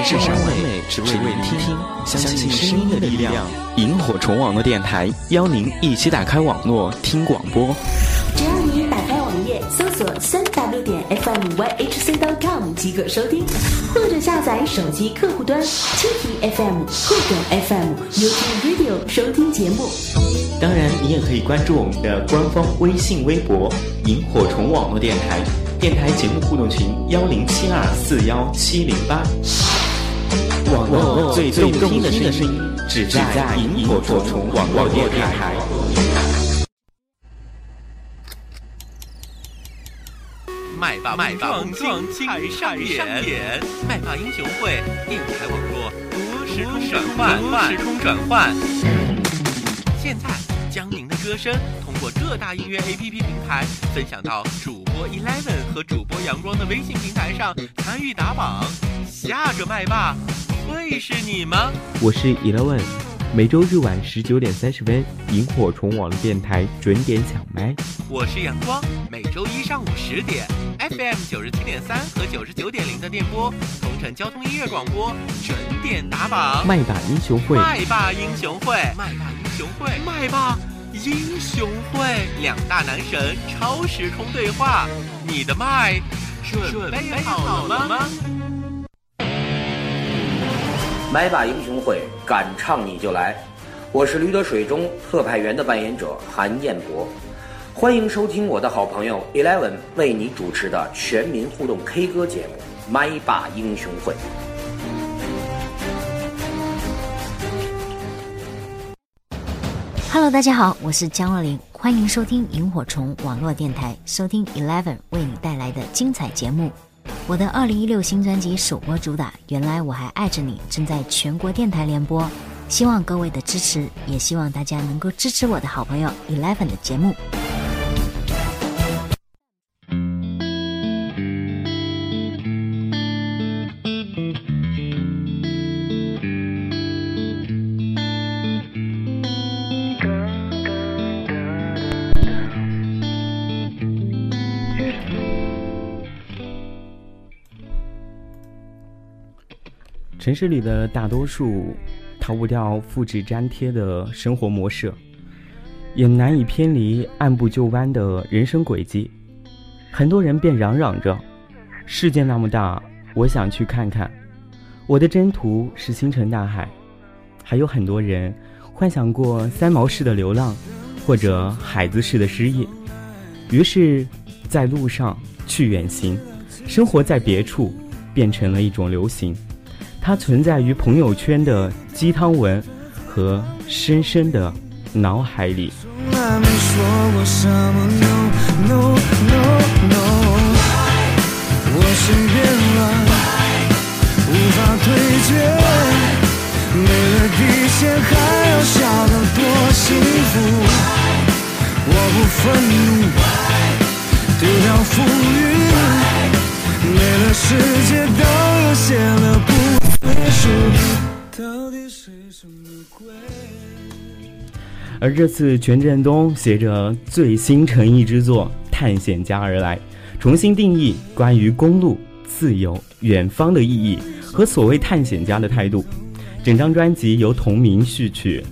至善完美，只为聆听，相信声音的力量。萤火虫网络电台邀您一起打开网络听广播。只要你打开网页，搜索三 w 点 fmyhc.com 即可收听，或者下载手机客户端蜻蜓 FM、酷狗 FM、YouTube Radio 收听节目。当然，你也可以关注我们的官方微信、微博“萤火虫网络电台”，电台节目互动群幺零七二四幺七零八。网络最动听的声音，只在萤火虫网络电台。麦霸麦霸碰撞彩上演，麦霸英雄会电台网络多时空转换，多时空转换。现在将您的歌声通过各大音乐 APP 平台分享到主播 Eleven 和主播阳光的微信平台上，参与打榜。下个麦霸会是你吗？我是 Eleven，每周日晚十九点三十分，萤火虫网络电台准点抢麦。我是阳光，每周一上午十点，FM 九十七点三和九十九点零的电波，同城交通音乐广播准点打榜。麦霸英雄会，麦霸英雄会，麦霸英雄会，麦霸英雄会，两大男神超时空对话，你的麦准备好了吗？麦霸英雄会，敢唱你就来！我是驴得水中特派员的扮演者韩彦博，欢迎收听我的好朋友 Eleven 为你主持的全民互动 K 歌节目《麦霸英雄会》。Hello，大家好，我是江若琳，欢迎收听萤火虫网络电台，收听 Eleven 为你带来的精彩节目。我的二零一六新专辑首播主打《原来我还爱着你》正在全国电台联播，希望各位的支持，也希望大家能够支持我的好朋友 Eleven 的节目。城市里的大多数逃不掉复制粘贴的生活模式，也难以偏离按部就班的人生轨迹。很多人便嚷嚷着：“世界那么大，我想去看看。”我的征途是星辰大海。还有很多人幻想过三毛式的流浪，或者海子式的失业，于是，在路上去远行，生活在别处，变成了一种流行。它存在于朋友圈的鸡汤文和深深的脑海里。世界都有些了不。到底是什么鬼而这次权振东携着最新诚意之作《探险家》而来，重新定义关于公路、自由、远方的意义和所谓探险家的态度。整张专辑由同名序曲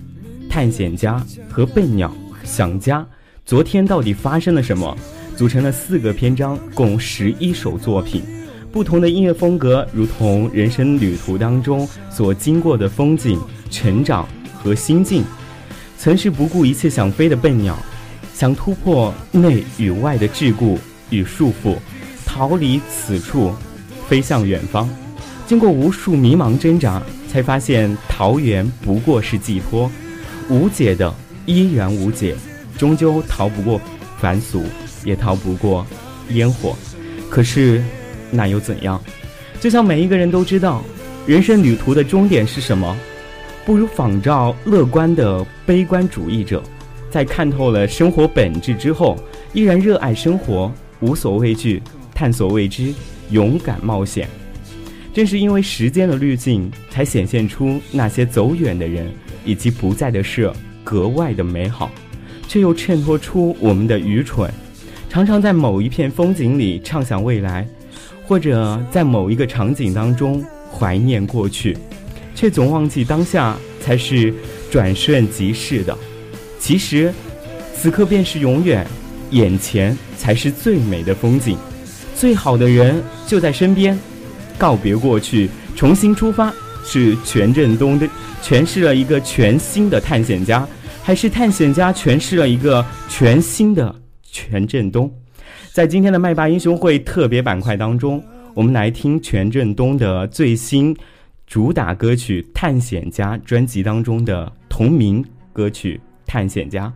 《探险家》和《笨鸟》《想家》《昨天到底发生了什么》组成了四个篇章，共十一首作品。不同的音乐风格，如同人生旅途当中所经过的风景、成长和心境。曾是不顾一切想飞的笨鸟，想突破内与外的桎梏与束缚，逃离此处，飞向远方。经过无数迷茫挣扎，才发现桃源不过是寄托。无解的依然无解，终究逃不过凡俗，也逃不过烟火。可是。那又怎样？就像每一个人都知道，人生旅途的终点是什么，不如仿照乐观的悲观主义者，在看透了生活本质之后，依然热爱生活，无所畏惧，探索未知，勇敢冒险。正是因为时间的滤镜，才显现出那些走远的人以及不在的事格外的美好，却又衬托出我们的愚蠢。常常在某一片风景里畅想未来。或者在某一个场景当中怀念过去，却总忘记当下才是转瞬即逝的。其实，此刻便是永远，眼前才是最美的风景，最好的人就在身边。告别过去，重新出发，是全振东的诠释了一个全新的探险家，还是探险家诠释了一个全新的全振东？在今天的麦霸英雄会特别板块当中，我们来听权振东的最新主打歌曲《探险家》专辑当中的同名歌曲《探险家》。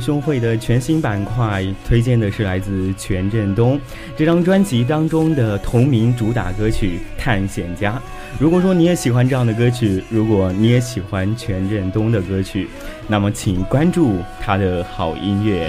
兄会的全新板块推荐的是来自全振东这张专辑当中的同名主打歌曲《探险家》。如果说你也喜欢这样的歌曲，如果你也喜欢全振东的歌曲，那么请关注他的好音乐。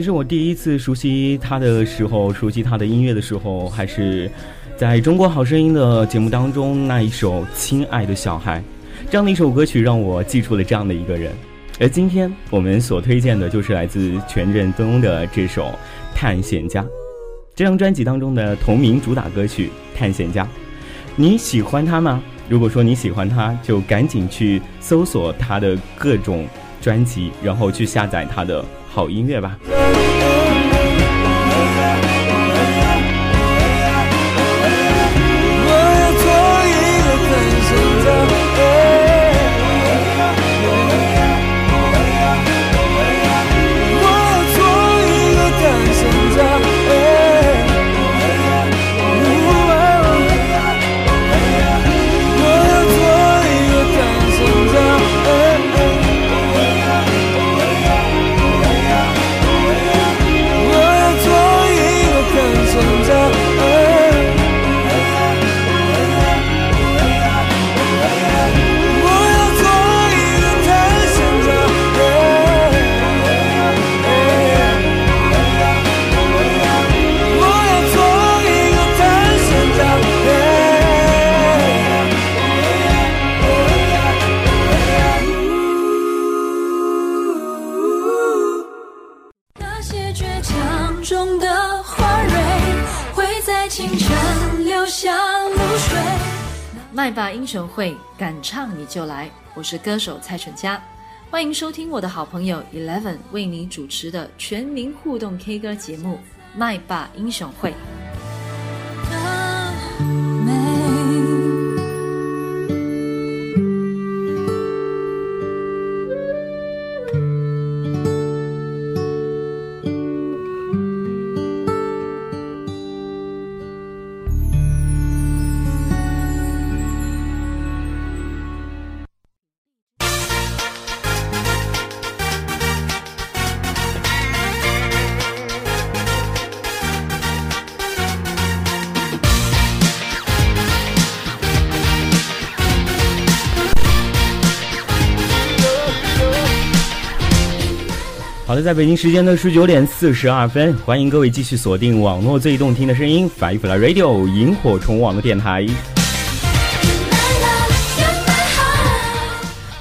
其实我第一次熟悉他的时候，熟悉他的音乐的时候，还是在中国好声音的节目当中那一首《亲爱的小孩》这样的一首歌曲，让我记住了这样的一个人。而今天我们所推荐的就是来自全振东的这首《探险家》这张专辑当中的同名主打歌曲《探险家》，你喜欢他吗？如果说你喜欢他，就赶紧去搜索他的各种专辑，然后去下载他的。好音乐吧。中的花蕊会在清晨留下露水。麦霸英雄会敢唱你就来我是歌手蔡淳佳。欢迎收听我的好朋友 eleven 为你主持的全民互动 k 歌节目麦霸英雄会。在北京时间的十九点四十二分，欢迎各位继续锁定网络最动听的声音 Five Fly Radio 萤火虫网络电台。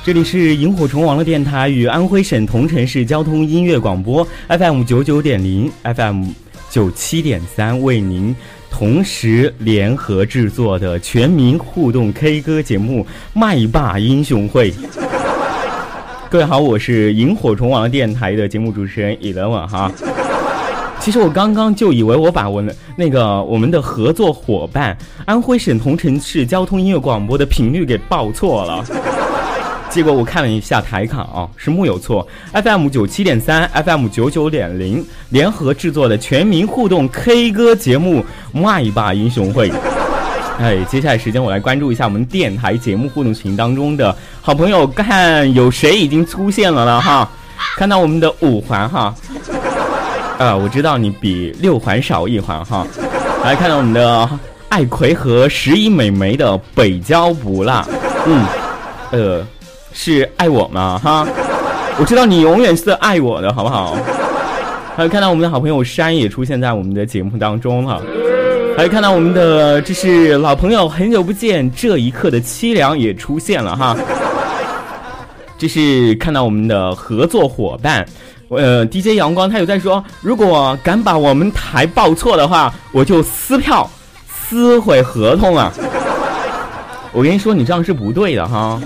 这里是萤火虫网络电台与安徽省桐城市交通音乐广播 FM 九九点零 FM 九七点三为您同时联合制作的全民互动 K 歌节目《麦霸英雄会》。各位好，我是萤火虫网络电台的节目主持人 Eleven 哈。其实我刚刚就以为我把我的那个我们的合作伙伴安徽省桐城市交通音乐广播的频率给报错了，结果我看了一下台卡啊，是木有错，FM 九七点三，FM 九九点零联合制作的全民互动 K 歌节目《麦霸英雄会》。哎，接下来时间我来关注一下我们电台节目互动群当中的好朋友，看有谁已经出现了了哈。看到我们的五环哈，呃，我知道你比六环少一环哈。来看到我们的爱葵和十一美眉的北郊不辣，嗯，呃，是爱我吗哈？我知道你永远是爱我的，好不好？还有看到我们的好朋友山也出现在我们的节目当中了。还看到我们的，这是老朋友，很久不见，这一刻的凄凉也出现了哈。这是看到我们的合作伙伴，呃，DJ 阳光，他有在说，如果敢把我们台报错的话，我就撕票，撕毁合同啊！我跟你说，你这样是不对的哈。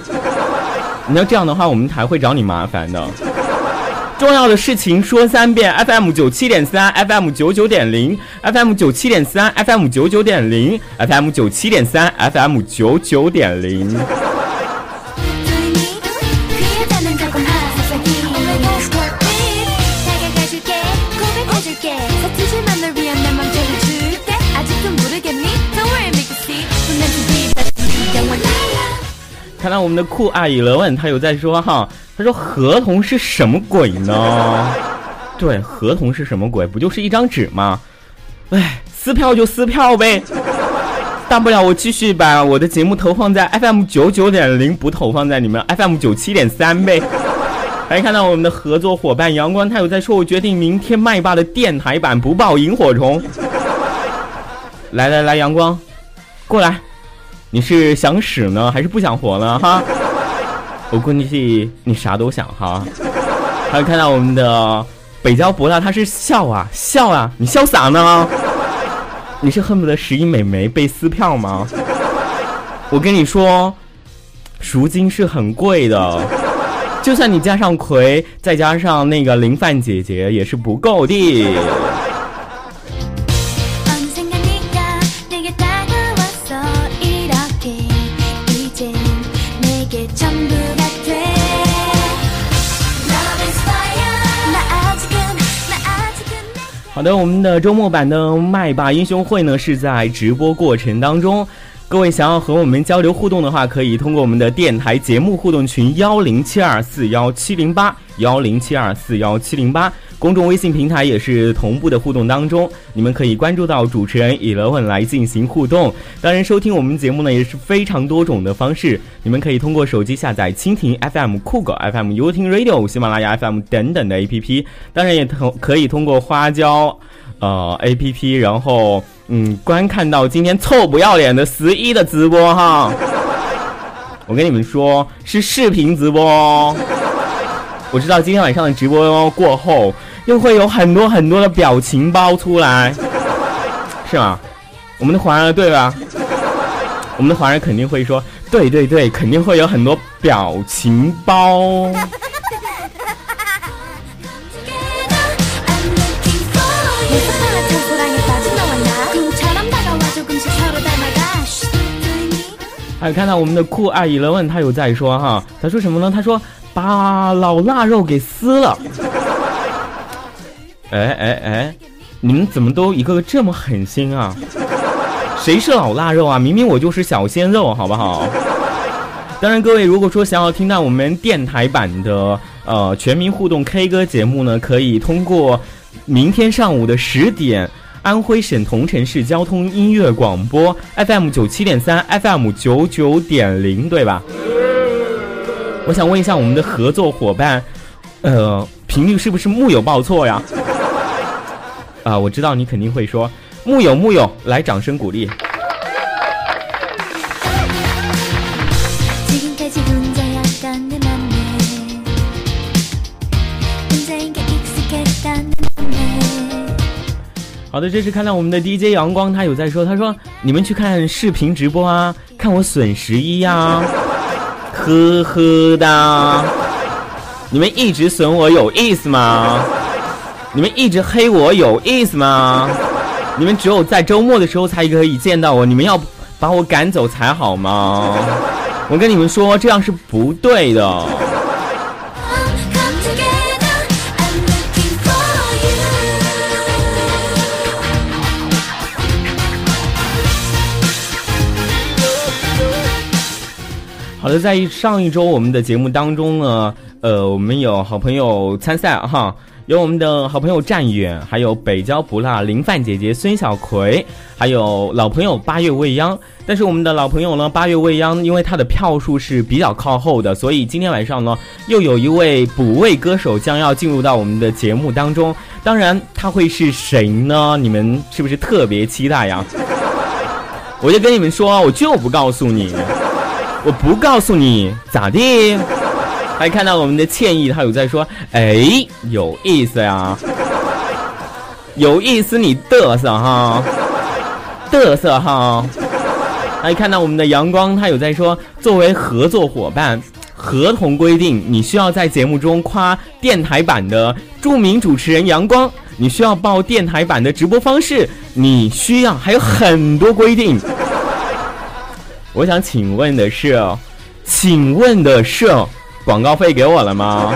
你要这样的话，我们台会找你麻烦的。重要的事情说三遍：FM 九七点三，FM 九九点零，FM 九七点三，FM 九九点零，FM 九七点三，FM 九九点零。到我们的酷阿姨了问，他有在说哈，他说合同是什么鬼呢？对，合同是什么鬼？不就是一张纸吗？哎，撕票就撕票呗，大不了我继续把我的节目投放在 FM 九九点零，不投放在你们 FM 九七点三呗。还看到我们的合作伙伴阳光，他有在说，我决定明天麦霸的电台版不报萤火虫。来来来，阳光，过来。你是想死呢，还是不想活呢？哈，我估计你啥都想哈。还有看到我们的北郊博大，他是笑啊笑啊，你笑啥呢？你是恨不得十一美眉被撕票吗？我跟你说，赎金是很贵的，就算你加上葵，再加上那个林范姐姐，也是不够的。好的，我们的周末版的麦霸英雄会呢是在直播过程当中，各位想要和我们交流互动的话，可以通过我们的电台节目互动群幺零七二四幺七零八幺零七二四幺七零八。公众微信平台也是同步的互动当中，你们可以关注到主持人 Eleven 来进行互动。当然，收听我们节目呢也是非常多种的方式，你们可以通过手机下载蜻蜓 FM、酷狗 FM、优听 Radio、喜马拉雅 FM 等等的 APP。当然，也通可以通过花椒呃 APP，然后嗯观看到今天臭不要脸的十一的直播哈。我跟你们说，是视频直播哦。我知道今天晚上的直播过后。又会有很多很多的表情包出来，是吗？我们的华儿对吧？我们的华人肯定会说，对对对，肯定会有很多表情包。还有看到我们的酷爱一乐问，他有在说哈，他说什么呢？他说把老腊肉给撕了。哎哎哎，你们怎么都一个个这么狠心啊？谁是老腊肉啊？明明我就是小鲜肉，好不好？当然，各位如果说想要听到我们电台版的呃全民互动 K 歌节目呢，可以通过明天上午的十点。安徽省桐城市交通音乐广播 FM 九七点三 FM 九九点零，对吧？我想问一下我们的合作伙伴，呃，频率是不是木有报错呀？啊，我知道你肯定会说木有木有，来掌声鼓励。好的，这是看到我们的 DJ 阳光，他有在说，他说你们去看视频直播啊，看我损十一呀，呵呵哒，你们一直损我有意思吗？你们一直黑我有意思吗？你们只有在周末的时候才可以见到我，你们要把我赶走才好吗？我跟你们说，这样是不对的。好的，在上一周我们的节目当中呢，呃，我们有好朋友参赛哈，有我们的好朋友战远，还有北郊不辣林范姐姐孙小葵，还有老朋友八月未央。但是我们的老朋友呢，八月未央，因为他的票数是比较靠后的，所以今天晚上呢，又有一位补位歌手将要进入到我们的节目当中。当然，他会是谁呢？你们是不是特别期待呀？我就跟你们说，我就不告诉你。我不告诉你咋地？还看到我们的歉意，他有在说，哎，有意思呀，有意思，你嘚瑟哈，嘚瑟哈。还看到我们的阳光，他有在说，作为合作伙伴，合同规定你需要在节目中夸电台版的著名主持人阳光，你需要报电台版的直播方式，你需要还有很多规定。我想请问的是，请问的是，广告费给我了吗？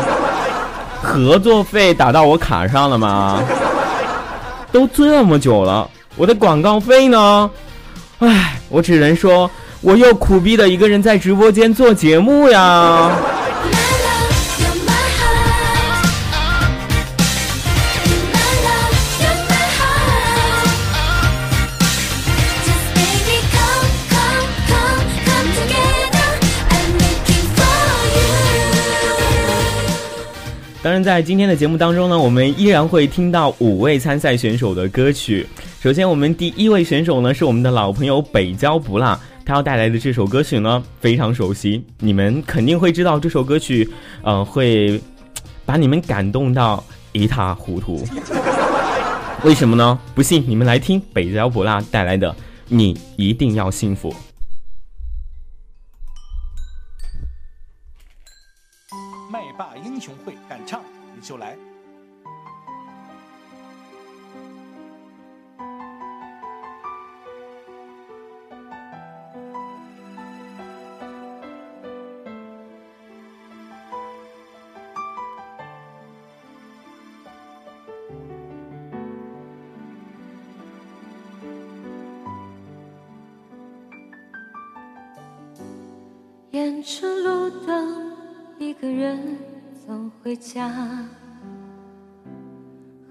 合作费打到我卡上了吗？都这么久了，我的广告费呢？唉，我只能说，我又苦逼的一个人在直播间做节目呀。然，在今天的节目当中呢，我们依然会听到五位参赛选手的歌曲。首先，我们第一位选手呢是我们的老朋友北郊不辣，他要带来的这首歌曲呢非常熟悉，你们肯定会知道这首歌曲，呃，会把你们感动到一塌糊涂。为什么呢？不信你们来听北郊不辣带来的《你一定要幸福》。麦霸英雄会。就来。沿着路灯，一个人。走回家，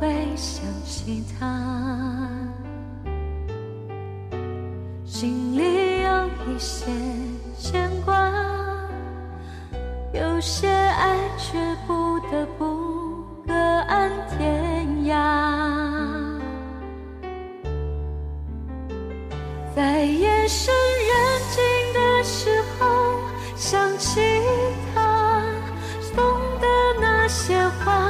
会想起他，心里有一些牵挂，有些爱却不得不各安天涯。在夜深人静的时候，想起他送的那些花，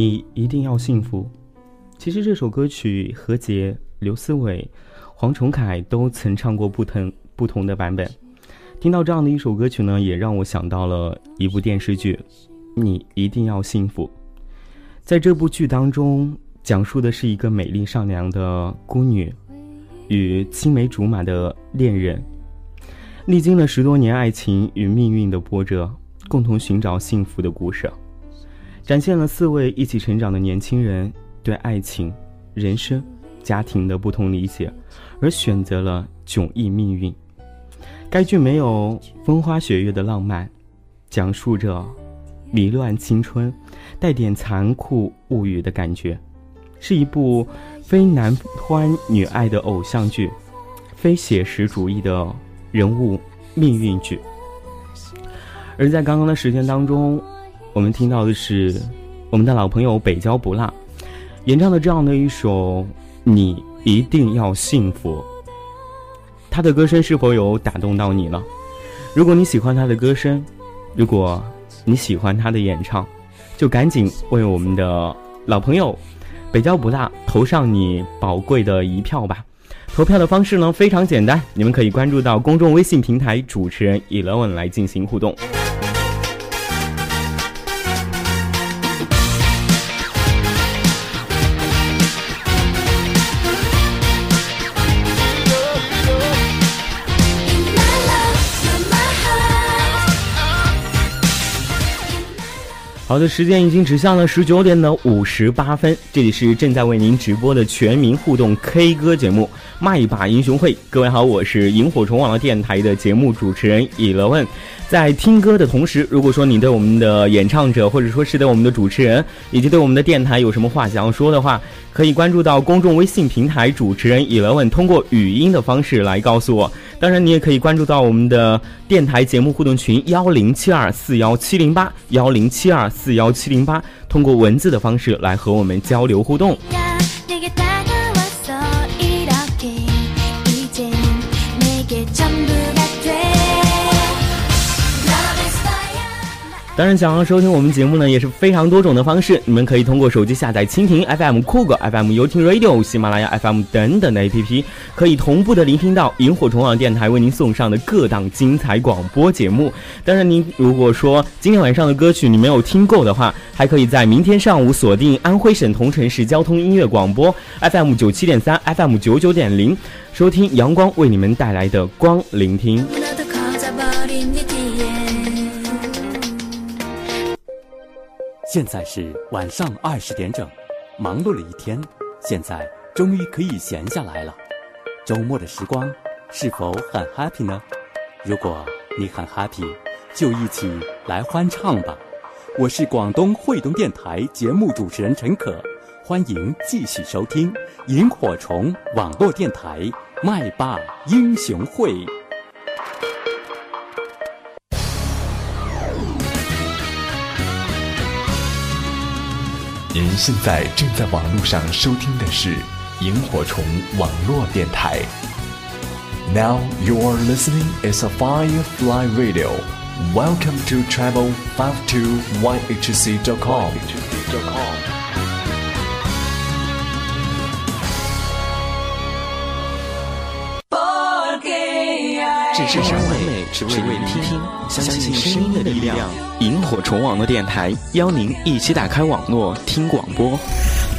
你一定要幸福。其实这首歌曲，何洁、刘思伟、黄崇凯都曾唱过不同不同的版本。听到这样的一首歌曲呢，也让我想到了一部电视剧《你一定要幸福》。在这部剧当中，讲述的是一个美丽善良的孤女与青梅竹马的恋人，历经了十多年爱情与命运的波折，共同寻找幸福的故事。展现了四位一起成长的年轻人对爱情、人生、家庭的不同理解，而选择了迥异命运。该剧没有风花雪月的浪漫，讲述着迷乱青春，带点残酷物语的感觉，是一部非男欢女爱的偶像剧，非写实主义的人物命运剧。而在刚刚的时间当中，我们听到的是我们的老朋友北郊不辣演唱的这样的一首《你一定要幸福》。他的歌声是否有打动到你呢？如果你喜欢他的歌声，如果你喜欢他的演唱，就赶紧为我们的老朋友北郊不辣投上你宝贵的一票吧！投票的方式呢非常简单，你们可以关注到公众微信平台主持人 Eleven 来进行互动。好的，时间已经指向了十九点的五十八分，这里是正在为您直播的全民互动 K 歌节目《麦霸英雄会》。各位好，我是萤火虫网络电台的节目主持人 Eleven。在听歌的同时，如果说你对我们的演唱者，或者说是对我们的主持人，以及对我们的电台有什么话想要说的话，可以关注到公众微信平台主持人 Eleven，通过语音的方式来告诉我。当然，你也可以关注到我们的电台节目互动群幺零七二四幺七零八幺零七二四幺七零八，通过文字的方式来和我们交流互动。当然，想要收听我们节目呢，也是非常多种的方式。你们可以通过手机下载蜻蜓 FM、酷狗 FM、优听 Radio、喜马拉雅 FM 等等的 APP，可以同步的聆听到萤火虫网电台为您送上的各档精彩广播节目。当然，您如果说今天晚上的歌曲你没有听够的话，还可以在明天上午锁定安徽省桐城市交通音乐广播 FM 九七点三、FM 九九点零，收听阳光为你们带来的光聆听。现在是晚上二十点整，忙碌了一天，现在终于可以闲下来了。周末的时光是否很 happy 呢？如果你很 happy，就一起来欢唱吧。我是广东汇东电台节目主持人陈可，欢迎继续收听萤火虫网络电台麦霸英雄会。您现在正在网络上收听的是萤火虫网络电台。Now you are listening is a Firefly Radio. Welcome to travel 52yhc.com. 置身山内，只为聆听，相信声音的力量。萤火虫网络电台邀您一起打开网络听广播。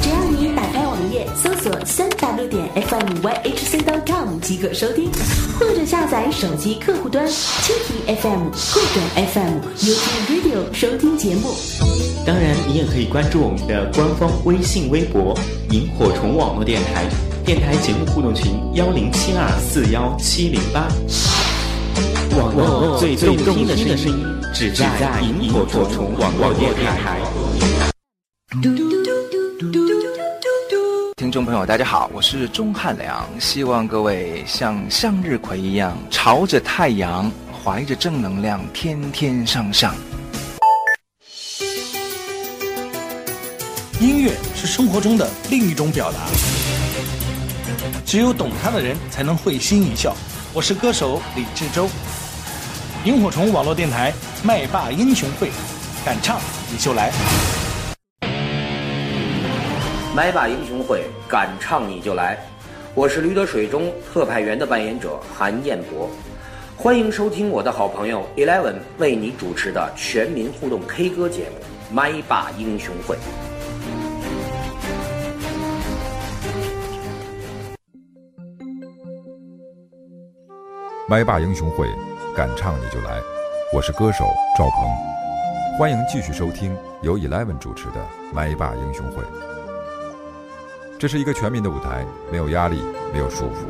只要你打开网页，搜索三 w 点 fmyhc.com 即可收听，或者下载手机客户端蜻蜓 FM、酷狗 FM、YouTube Radio 收听节目。当然，你也可以关注我们的官方微信、微博“萤火虫网络电台”，电台节目互动群幺零七二四幺七零八。网络最最动听的声音，只在萤火虫网络电台。听众朋友，大家好，我是钟汉良，希望各位像向日葵一样，朝着太阳，怀着正能量，天天向上。音乐是生活中的另一种表达，只有懂它的人才能会心一笑。我是歌手李志洲，萤火虫网络电台麦霸英雄会，敢唱你就来。麦霸英雄会，敢唱你就来。我是驴得水中特派员的扮演者韩彦博，欢迎收听我的好朋友 Eleven 为你主持的全民互动 K 歌节目《麦霸英雄会》。麦霸英雄会，敢唱你就来！我是歌手赵鹏，欢迎继续收听由 Eleven 主持的《麦霸英雄会》。这是一个全民的舞台，没有压力，没有束缚，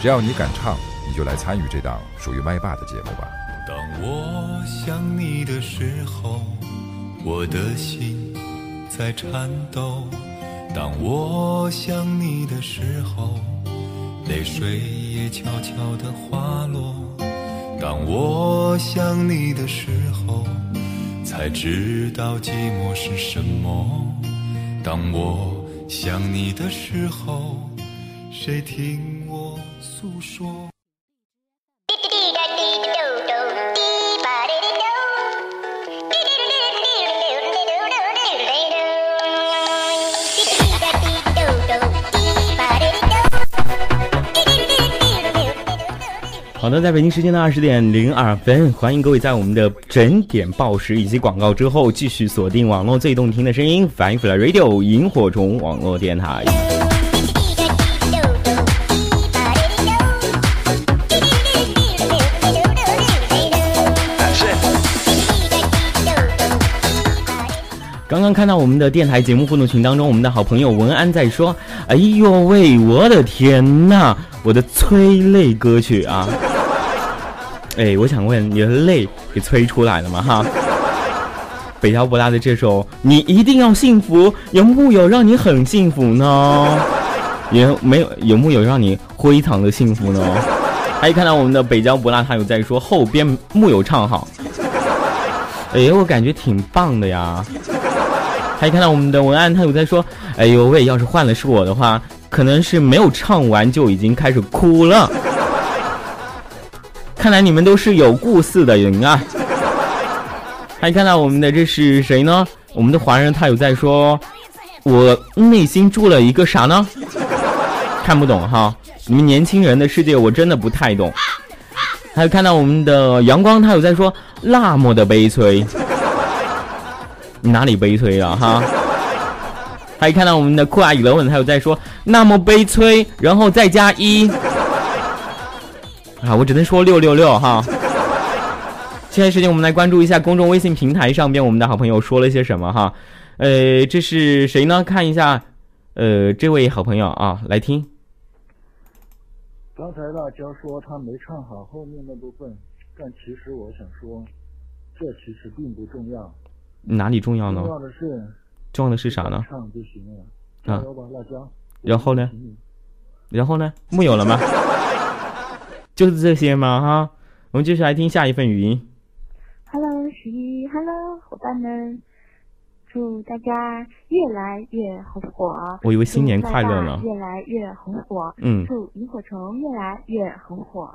只要你敢唱，你就来参与这档属于麦霸的节目吧。当我想你的时候，我的心在颤抖；当我想你的时候，泪水也悄悄地滑落；当我想你的时候，才知道寂寞是什么。当我想你的时候，谁听我诉说？好的，在北京时间的二十点零二分，欢迎各位在我们的整点报时以及广告之后，继续锁定网络最动听的声音，Firefly Radio 萤火虫网络电台。刚刚看到我们的电台节目互动群当中，我们的好朋友文安在说：“哎呦喂，我的天呐，我的催泪歌曲啊！”哎，我想问，你的泪给催出来了吗？哈，北条博拉的这首《你一定要幸福》，有木有让你很幸福呢？有没有有木有让你非常的幸福呢？还有看到我们的北郊不辣，他有在说后边木有唱好。哎，我感觉挺棒的呀。还看到我们的文案，他有在说：“哎呦喂，要是换了是我的话，可能是没有唱完就已经开始哭了。”看来你们都是有故事的人啊。还看到我们的这是谁呢？我们的华人他有在说：“我内心住了一个啥呢？”看不懂哈，你们年轻人的世界我真的不太懂。还有看到我们的阳光，他有在说：“那么的悲催。”你哪里悲催了哈？还看到我们的酷爱语乐文，他有在说那么悲催，然后再加一啊，我只能说六六六哈。现在时间，我们来关注一下公众微信平台上边我们的好朋友说了些什么哈。呃，这是谁呢？看一下，呃，这位好朋友啊，来听。刚才辣椒说他没唱好后面那部分，但其实我想说，这其实并不重要。哪里重要呢？重要的是，重要的是啥呢？唱就行了。啊，辣椒。然后呢？然后呢？木有了吗？就是这些吗？哈，我们继续来听下一份语音。Hello，十一，Hello，伙伴们，祝大家越来越红火。我以为新年快乐呢。越来越红火。嗯。祝萤火虫越来越红火。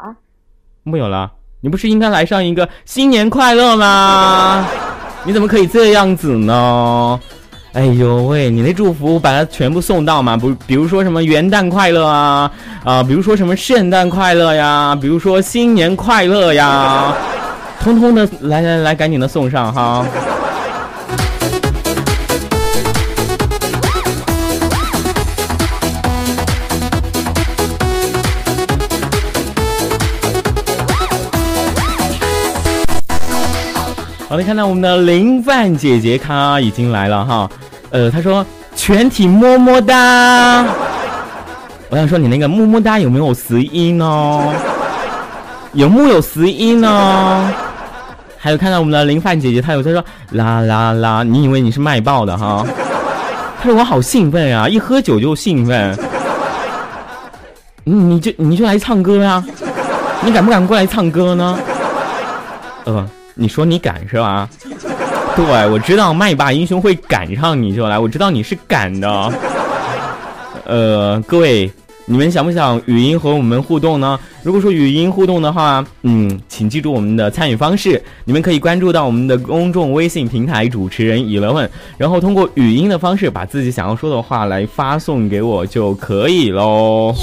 没有了，你不是应该来上一个新年快乐吗？你怎么可以这样子呢？哎呦喂，你那祝福把它全部送到嘛？不，比如说什么元旦快乐啊啊，比如说什么圣诞快乐呀，比如说新年快乐呀，通通的来来来，赶紧的送上哈。好的，看到我们的林范姐姐她已经来了哈，呃，她说全体么么哒。我想说你那个么么哒有没有实音呢？有木有实音呢？还有看到我们的林范姐姐，她有在说啦啦啦，你以为你是卖报的哈？她说我好兴奋啊，一喝酒就兴奋。你你就你就来唱歌呀？你敢不敢过来唱歌呢？呃。你说你敢是吧？对，我知道麦霸英雄会赶上你就来，我知道你是敢的。呃，各位，你们想不想语音和我们互动呢？如果说语音互动的话，嗯，请记住我们的参与方式，你们可以关注到我们的公众微信平台主持人 Eleven，然后通过语音的方式把自己想要说的话来发送给我就可以喽。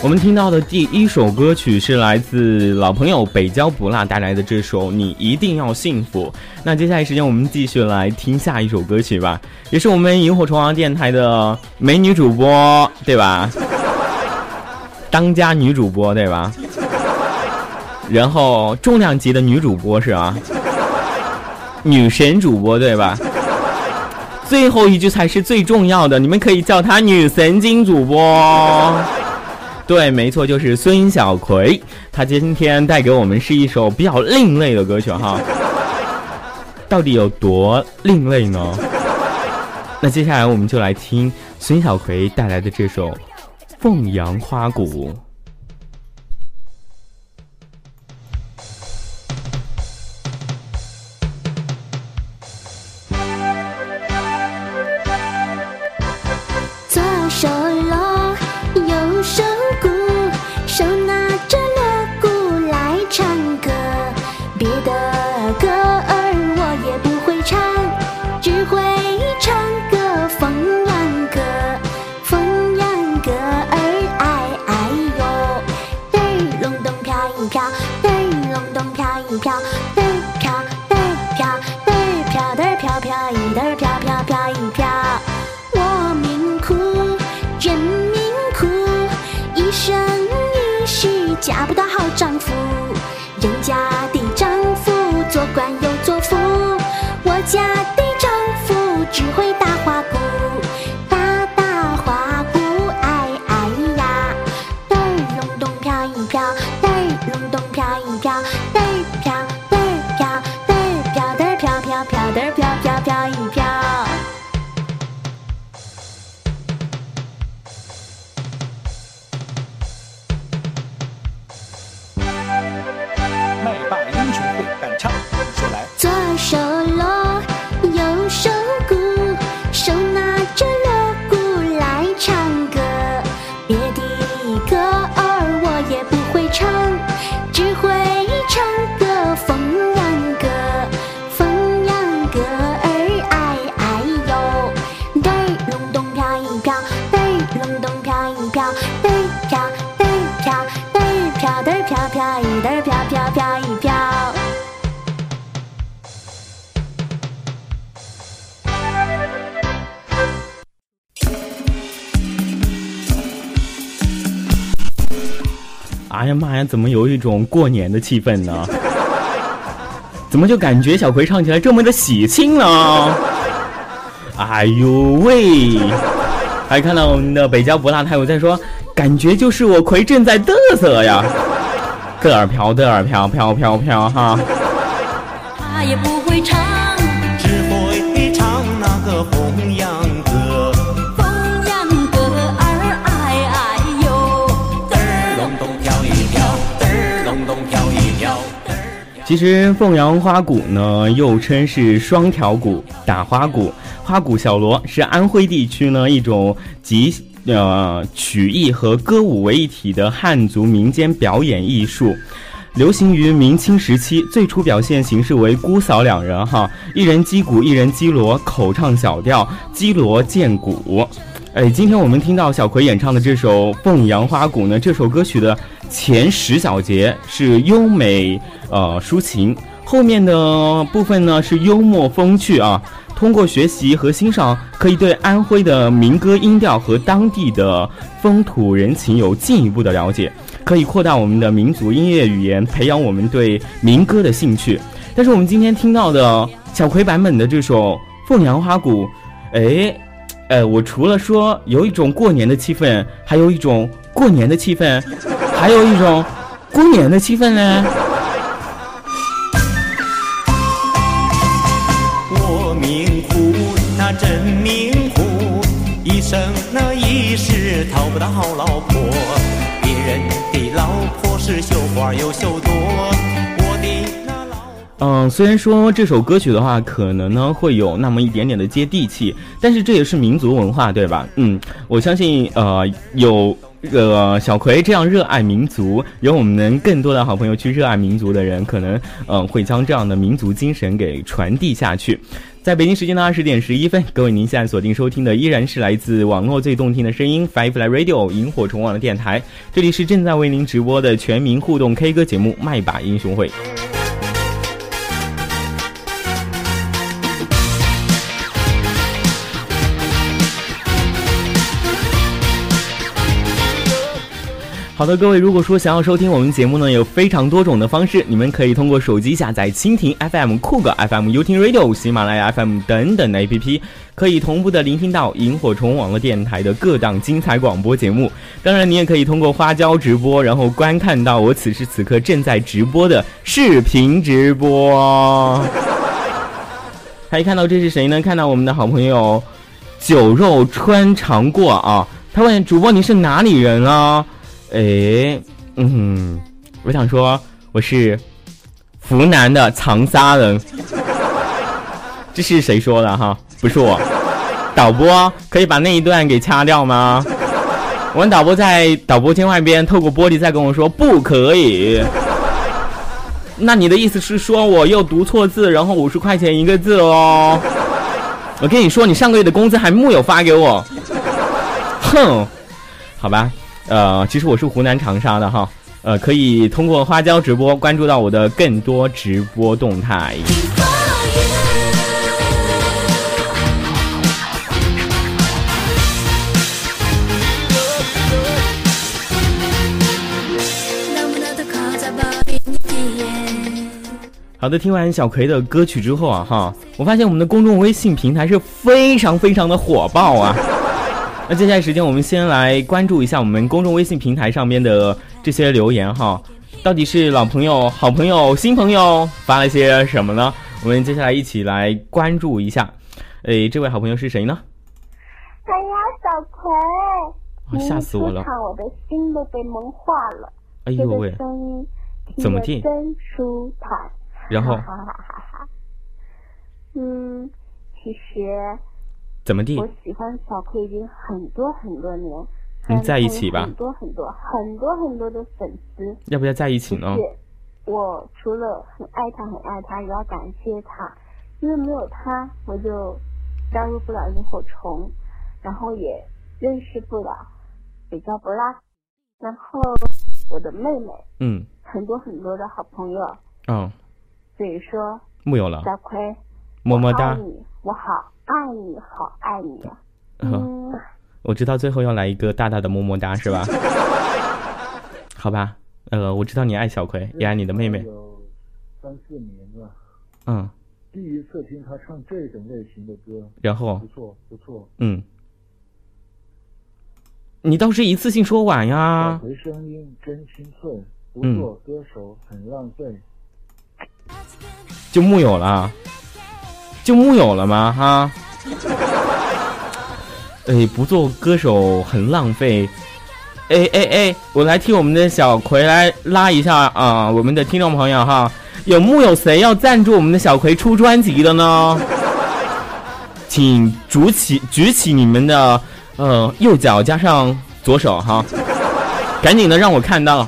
我们听到的第一首歌曲是来自老朋友北郊不辣带来的这首《你一定要幸福》。那接下来时间，我们继续来听下一首歌曲吧，也是我们萤火虫王电台的美女主播，对吧？当家女主播，对吧？然后重量级的女主播是吧？女神主播，对吧？最后一句才是最重要的，你们可以叫她女神经主播。对，没错，就是孙小葵。他今天带给我们是一首比较另类的歌曲哈。到底有多另类呢？那接下来我们就来听孙小葵带来的这首《凤阳花鼓》。一种过年的气氛呢？怎么就感觉小葵唱起来这么的喜庆呢？哎呦喂！还看到我们的北郊不辣，太有在说，感觉就是我葵正在嘚瑟呀，嘚儿飘嘚儿飘飘飘飘哈。他也不会唱，其实凤阳花鼓呢，又称是双条鼓、打花鼓、花鼓小锣，是安徽地区呢一种集呃曲艺和歌舞为一体的汉族民间表演艺术。流行于明清时期，最初表现形式为姑嫂两人哈，一人击鼓，一人击锣，口唱小调，击锣见鼓。哎，今天我们听到小葵演唱的这首《凤阳花鼓》呢，这首歌曲的前十小节是优美呃抒情，后面的部分呢是幽默风趣啊。通过学习和欣赏，可以对安徽的民歌音调和当地的风土人情有进一步的了解，可以扩大我们的民族音乐语言，培养我们对民歌的兴趣。但是我们今天听到的小葵版本的这首《凤阳花鼓》，哎。呃，我除了说有一种过年的气氛，还有一种过年的气氛，还有一种过年的气氛呢。我命苦，那真命苦，一生那一世讨不到好老婆。别人的老婆是绣花又绣朵，我的那老嗯，虽然说这首歌曲的话，可能呢会有那么一点点的接地气，但是这也是民族文化，对吧？嗯，我相信呃有呃小葵这样热爱民族，有我们能更多的好朋友去热爱民族的人，可能嗯、会将这样的民族精神给传递下去。在北京时间的二十点十一分，各位您现在锁定收听的依然是来自网络最动听的声音 Firefly Radio 萤火虫网的电台，这里是正在为您直播的全民互动 K 歌节目《麦把英雄会》。好的，各位，如果说想要收听我们节目呢，有非常多种的方式，你们可以通过手机下载蜻蜓 FM、酷狗 FM、优听 Radio、喜马拉雅 FM 等等的 APP，可以同步的聆听到萤火虫网络电台的各档精彩广播节目。当然，你也可以通过花椒直播，然后观看到我此时此刻正在直播的视频直播。还看到这是谁呢？看到我们的好朋友酒肉穿肠过啊，他问主播你是哪里人啊？哎，嗯，我想说我是湖南的长沙人，这是谁说的哈？不是我，导播可以把那一段给掐掉吗？我们导播在导播间外边透过玻璃在跟我说不可以。那你的意思是说我又读错字，然后五十块钱一个字哦？我跟你说，你上个月的工资还木有发给我，哼，好吧。呃，其实我是湖南长沙的哈，呃，可以通过花椒直播关注到我的更多直播动态。好的，听完小葵的歌曲之后啊，哈，我发现我们的公众微信平台是非常非常的火爆啊。那接下来时间，我们先来关注一下我们公众微信平台上面的这些留言哈，到底是老朋友、好朋友、新朋友发了些什么呢？我们接下来一起来关注一下。诶，这位好朋友是谁呢？哎呀，小葵，吓死我了！我的心都被萌化了。哎呦喂！声音怎么听？真舒坦。然后，哈哈哈哈。嗯，其实。怎么地？我喜欢小葵已经很多很多年，们在一起吧？很多很多很多很多的粉丝，要不要在一起呢？我除了很爱他很爱他，也要感谢他，因为没有他，我就加入不了萤火虫，然后也认识不了北郊不拉，然后我的妹妹，嗯，很多很多的好朋友，嗯，所以说木有了，小葵，么么哒，我好。爱你好，爱你。嗯，我知道最后要来一个大大的么么哒，是吧？好吧，呃，我知道你爱小葵，也爱你的妹妹。有三四年了。嗯。第一次听他唱这种类型的歌。然后。不错，不错。嗯。你倒是一次性说完呀。小葵声音真清脆，不做歌手很浪费。就木有了。就木有了吗？哈，哎，不做歌手很浪费。哎哎哎，我来替我们的小葵来拉一下啊！我们的听众朋友哈，有木有谁要赞助我们的小葵出专辑的呢？请举起举起你们的呃右脚加上左手哈，赶紧的让我看到。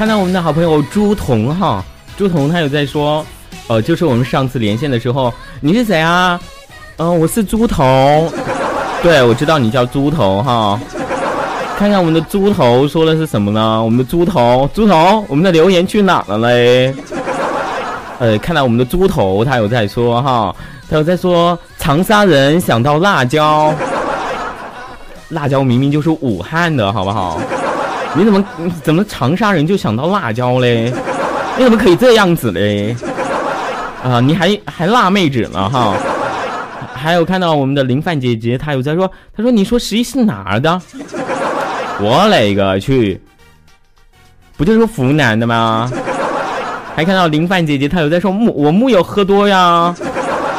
看到我们的好朋友朱彤哈，朱彤他有在说，呃，就是我们上次连线的时候，你是谁啊？嗯，我是朱彤，对，我知道你叫猪头哈。看看我们的猪头说的是什么呢？我们的猪头，猪头，我们的留言去哪了嘞？呃，看到我们的猪头，他有在说哈，他有在说长沙人想到辣椒，辣椒明明就是武汉的，好不好？你怎么怎么长沙人就想到辣椒嘞？你怎么可以这样子嘞？啊，你还还辣妹纸呢哈？还有看到我们的林范姐姐，她有在说，她说你说十一是哪儿的？我勒个去！不就是湖南的吗？还看到林范姐姐，她有在说木我木有喝多呀，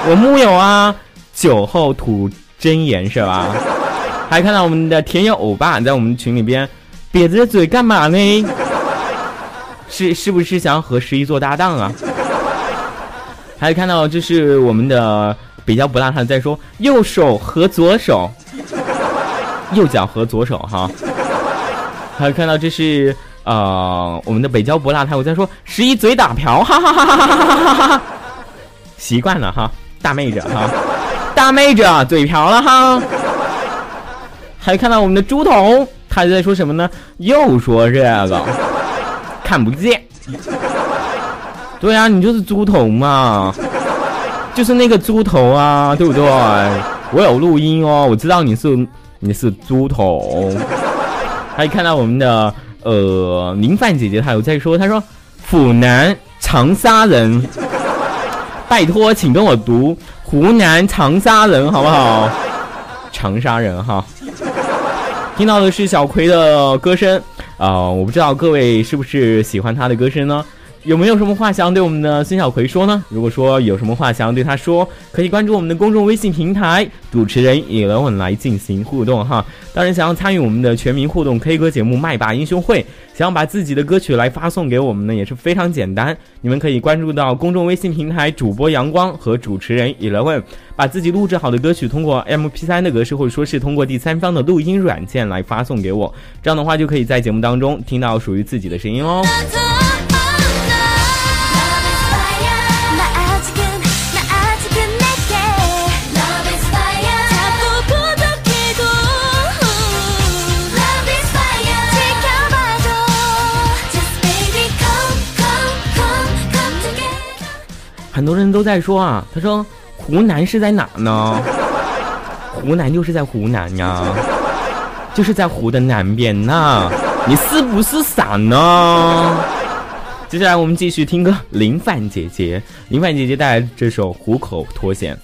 我木有啊，酒后吐真言是吧？还看到我们的田野欧巴在我们群里边。瘪着嘴干嘛呢？是是不是想和十一做搭档啊？还看到这是我们的北郊不大汉在说右手和左手右脚和左手哈。还看到这是呃我们的北郊不大他我在说十一嘴打瓢哈哈哈哈哈哈哈哈习惯了哈大妹子哈。大妹子嘴瓢了哈。还看到我们的猪头他在说什么呢？又说这个 看不见。对啊，你就是猪头嘛，就是那个猪头啊，对不对？我有录音哦，我知道你是你是猪头。还看到我们的呃林范姐姐，她有在说，她说湖南长沙人，拜托，请跟我读湖南长沙人好不好？长沙人哈。听到的是小葵的歌声啊，我不知道各位是不是喜欢他的歌声呢？有没有什么话想对我们的孙小葵说呢？如果说有什么话想要对他说，可以关注我们的公众微信平台，主持人 Eleven 来进行互动哈。当然，想要参与我们的全民互动 K 歌节目《麦霸英雄会》，想要把自己的歌曲来发送给我们呢，也是非常简单。你们可以关注到公众微信平台主播阳光和主持人 Eleven，把自己录制好的歌曲通过 MP3 的格式，或者说是通过第三方的录音软件来发送给我，这样的话就可以在节目当中听到属于自己的声音哦。很多人都在说啊，他说湖南是在哪呢？湖南就是在湖南呀，就是在湖的南边呐。你是不是傻呢？接下来我们继续听歌，林范姐姐，林范姐姐带来这首《虎口脱险》。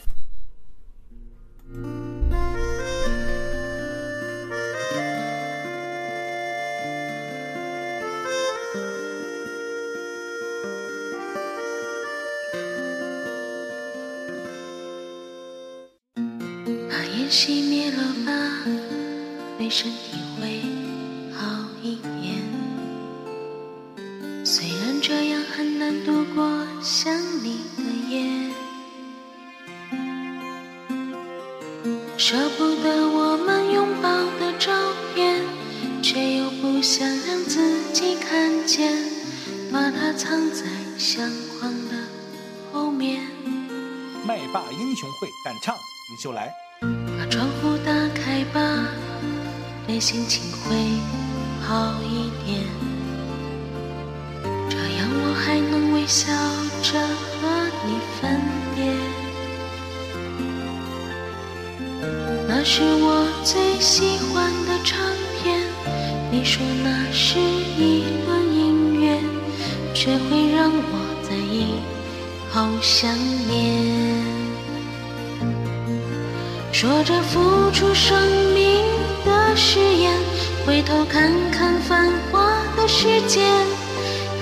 想你的夜，舍不得我们拥抱的照片，却又不想让自己看见，把它藏在相框的后面。麦霸英雄会敢唱你就来。把窗户打开吧，对心情会好一点。笑着和你分别。那是我最喜欢的唱片，你说那是一段音乐，却会让我在以后想念。说着付出生命的誓言，回头看看繁华的世界，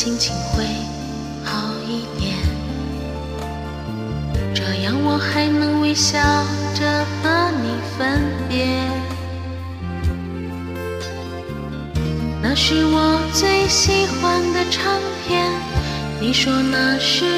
心情会好一点。这样我还能微笑着和你分别。那是我最喜欢的唱片，你说那是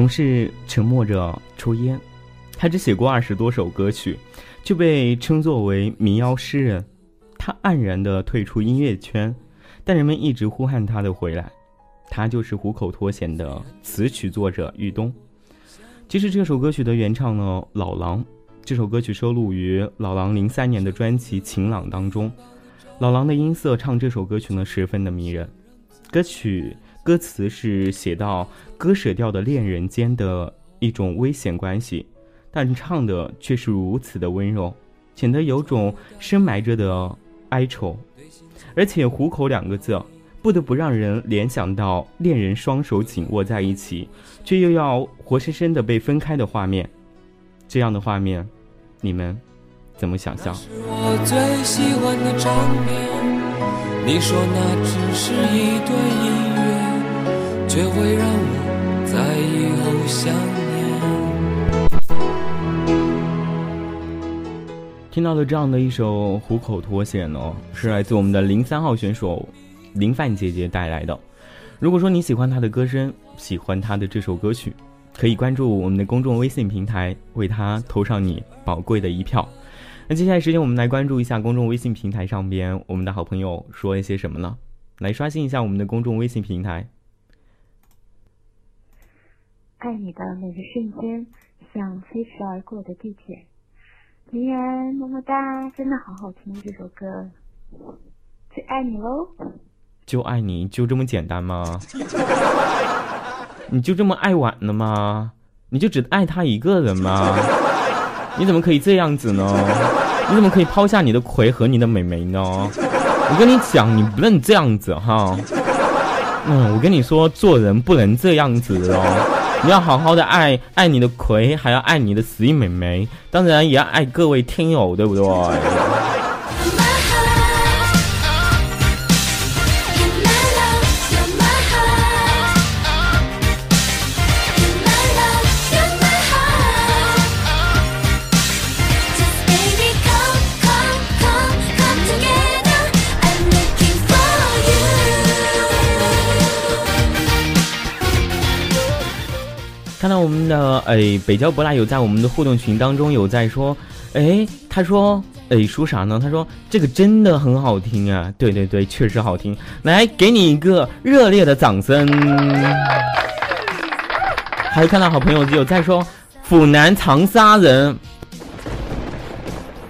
总是沉默着抽烟。他只写过二十多首歌曲，就被称作为民谣诗人。他黯然的退出音乐圈，但人们一直呼喊他的回来。他就是虎口脱险的词曲作者玉东。其实这首歌曲的原唱呢，老狼。这首歌曲收录于老狼零三年的专辑《晴朗》当中。老狼的音色唱这首歌曲呢，十分的迷人。歌曲歌词是写到割舍掉的恋人间的一种危险关系，但唱的却是如此的温柔，显得有种深埋着的哀愁。而且“虎口”两个字，不得不让人联想到恋人双手紧握在一起，却又要活生生的被分开的画面。这样的画面，你们怎么想象？我最喜欢的场面。你说那只是一段音，却会让我在以后想念。听到了这样的一首《虎口脱险》呢，是来自我们的零三号选手林范姐姐带来的。如果说你喜欢她的歌声，喜欢她的这首歌曲，可以关注我们的公众微信平台，为她投上你宝贵的一票。那接下来时间，我们来关注一下公众微信平台上边我们的好朋友说一些什么呢？来刷新一下我们的公众微信平台。爱你的每个瞬间，像飞驰而过的地铁。林然，么么哒，真的好好听这首歌，最爱你喽！就爱你就这么简单吗？你就这么爱玩的吗？你就只爱他一个人吗？你怎么可以这样子呢？你怎么可以抛下你的葵和你的美眉呢？我跟你讲，你不能这样子哈。嗯，我跟你说，做人不能这样子哦。你要好好的爱爱你的葵，还要爱你的死美眉，当然也要爱各位听友，对不对？的哎，北郊博拉有在我们的互动群当中有在说，哎，他说哎说啥呢？他说这个真的很好听啊！对对对，确实好听。来，给你一个热烈的掌声。还有看到好朋友有在说，府南长沙人，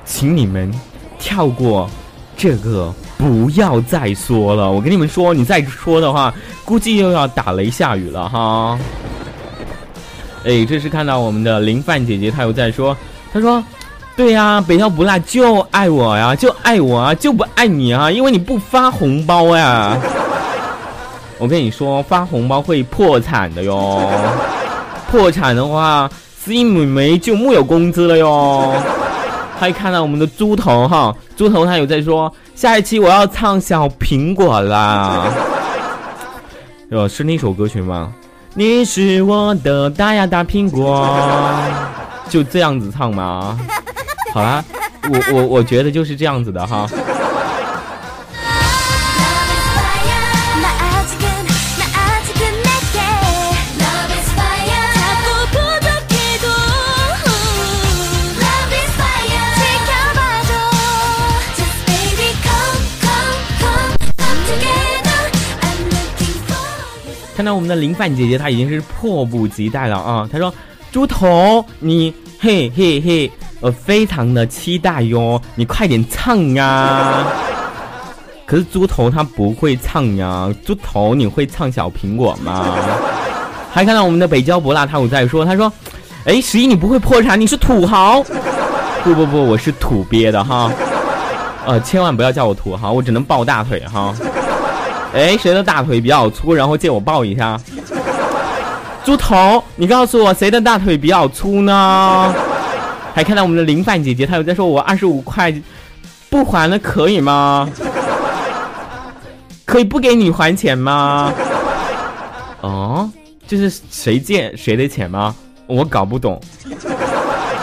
请你们跳过这个，不要再说了。我跟你们说，你再说的话，估计又要打雷下雨了哈。哎，这是看到我们的林范姐姐，她有在说，她说，对呀，北漂不辣就爱我呀，就爱我啊，就不爱你啊，因为你不发红包呀。我跟你说，发红包会破产的哟，破产的话，司仪美眉就木有工资了哟。还看到我们的猪头哈，猪头他有在说，下一期我要唱小苹果啦。哟，是那首歌曲吗？你是我的大呀大苹果，就这样子唱吗？好啦，我我我觉得就是这样子的哈。看到我们的林范姐姐，她已经是迫不及待了啊！她说：“猪头，你嘿嘿嘿，我非常的期待哟，你快点唱呀！” 可是猪头他不会唱呀，猪头你会唱小苹果吗？还看到我们的北郊博拉，他有在说，他说：“哎，十一你不会破产，你是土豪？不不不，我是土鳖的哈，呃，千万不要叫我土豪，我只能抱大腿哈。”哎，谁的大腿比较粗？然后借我抱一下。猪头，你告诉我谁的大腿比较粗呢？还看到我们的林范姐姐，她有在说我二十五块不还了，可以吗？可以不给你还钱吗？哦，这是谁借谁的钱吗？我搞不懂。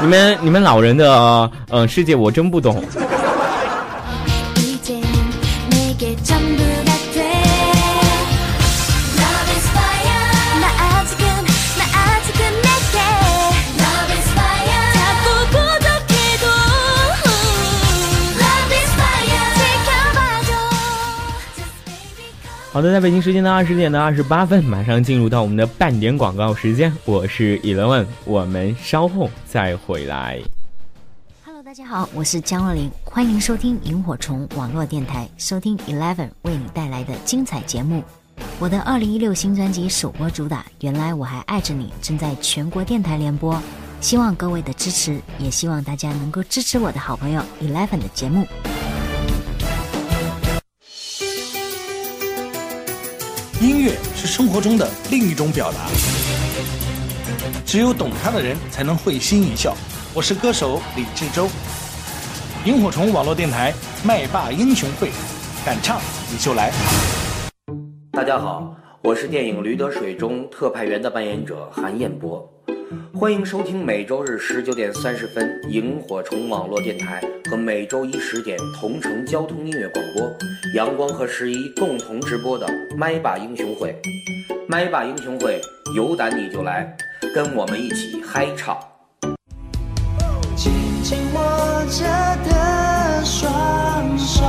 你们你们老人的呃世界我真不懂。好的，在北京时间的二十点的二十八分，马上进入到我们的半点广告时间。我是 Eleven，我们稍后再回来。Hello，大家好，我是江若琳，欢迎收听萤火虫网络电台，收听 Eleven 为你带来的精彩节目。我的二零一六新专辑首播主打《原来我还爱着你》正在全国电台联播，希望各位的支持，也希望大家能够支持我的好朋友 Eleven 的节目。音乐是生活中的另一种表达，只有懂它的人才能会心一笑。我是歌手李志洲，萤火虫网络电台麦霸英雄会，敢唱你就来。大家好，我是电影《驴得水》中特派员的扮演者韩彦博。欢迎收听每周日十九点三十分萤火虫网络电台和每周一十点同城交通音乐广播，阳光和十一共同直播的麦霸英雄会。麦霸英雄会，有胆你就来，跟我们一起嗨唱。紧紧握着的双手，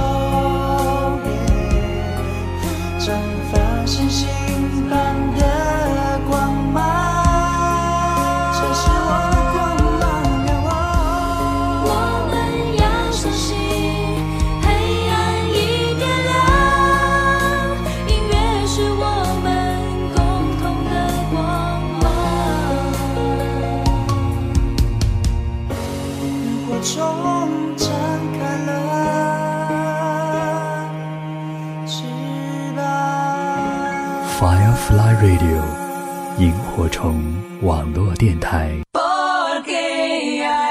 Firefly Radio，萤火虫网络电台。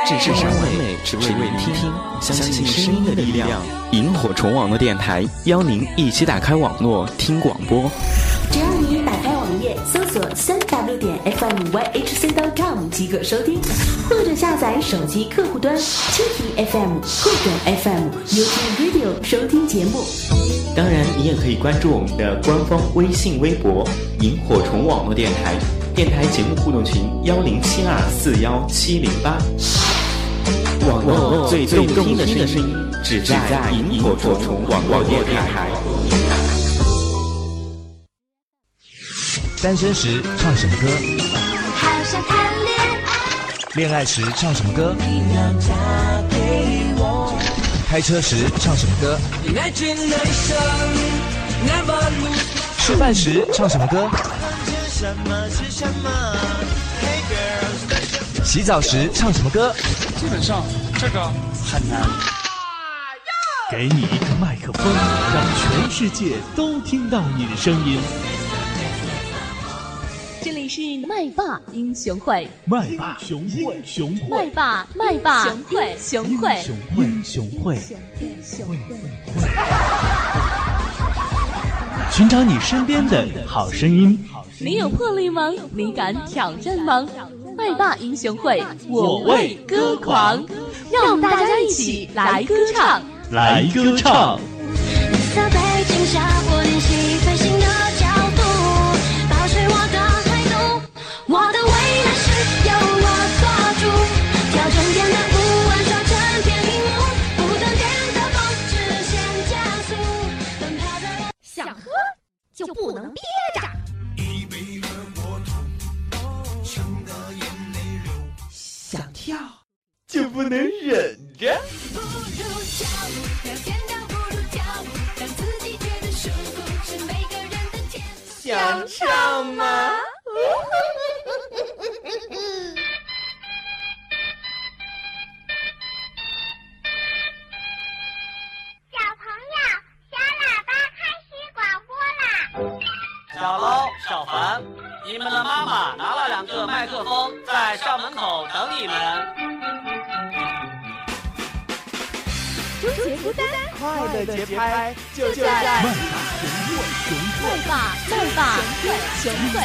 只是完美，只为你听听，相信声音的力量。萤火虫网络电台邀您一起打开网络听广播。只要你打开网页，搜索三 w 点 fmyhc.com 即可收听，或者下载手机客户端蜻蜓 FM、酷狗 FM、YouTube Radio 收听节目。当然，你也可以关注我们的官方微信、微博“萤火虫网络电台”，电台节目互动群幺零七二四幺七零八。网络最动听的声音，只在萤火虫网络电台。单身时唱什么歌？好想谈恋爱。恋爱时唱什么歌？开车时唱什么歌？吃饭时唱什么歌？洗澡时唱什么歌？基本上这个很难。给你一个麦克风，让全世界都听到你的声音。是麦霸英雄会，麦霸雄会，雄会，麦霸麦霸英雄会，英雄会，英雄会，寻找你身边的好声音。你有魄力吗？你敢挑战吗？麦霸英雄会，我为歌狂。让大家一起来歌唱，来歌唱。在就不能憋着。想跳就不能忍着。不如跳舞，表现到不如跳舞，让自己觉得舒服，是每个人的天赋。想唱吗？小楼、小凡，你们的妈妈拿了两个麦克风，在校门口等你们。终结孤单，快乐节拍就就在麦霸雄会雄会麦霸麦霸雄会雄会。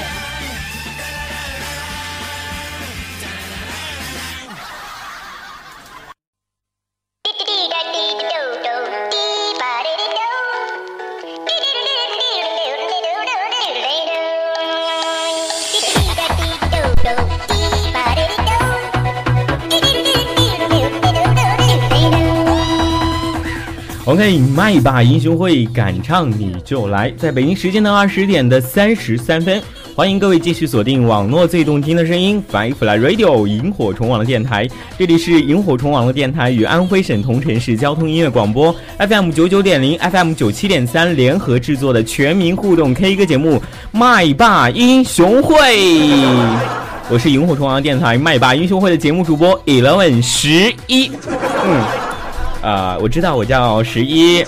OK，麦霸英雄会敢唱你就来，在北京时间的二十点的三十三分，欢迎各位继续锁定网络最动听的声音 Firefly Radio 萤火虫网络电台，这里是萤火虫网络电台与安徽省桐城市交通音乐广播 FM 九九点零 FM 九七点三联合制作的全民互动 K 歌节目《麦霸英雄会》，我是萤火虫网络电台麦霸英雄会的节目主播 Eleven 十一，嗯。啊、我知道我叫十一，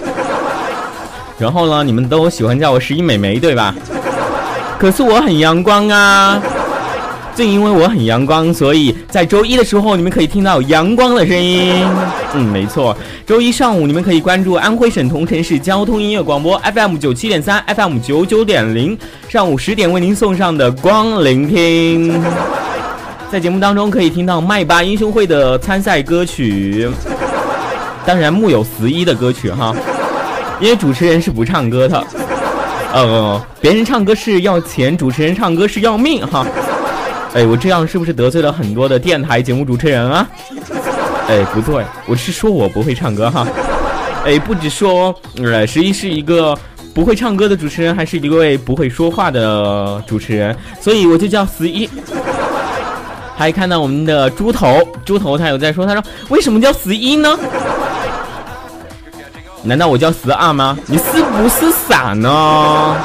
然后呢，你们都喜欢叫我十一美眉，对吧？可是我很阳光啊，正因为我很阳光，所以在周一的时候，你们可以听到阳光的声音。嗯，没错，周一上午你们可以关注安徽省桐城市交通音乐广播 FM 九七点三 FM 九九点零，上午十点为您送上的光聆听。在节目当中可以听到麦霸英雄会的参赛歌曲。当然木有十一的歌曲哈，因为主持人是不唱歌的，呃，别人唱歌是要钱，主持人唱歌是要命哈。哎，我这样是不是得罪了很多的电台节目主持人啊？哎，不对，我是说我不会唱歌哈。哎，不止说，呃，十一是一个不会唱歌的主持人，还是一位不会说话的主持人，所以我就叫十一。还看到我们的猪头，猪头他有在说，他说为什么叫十一呢？难道我叫十二吗？你是不是傻呢？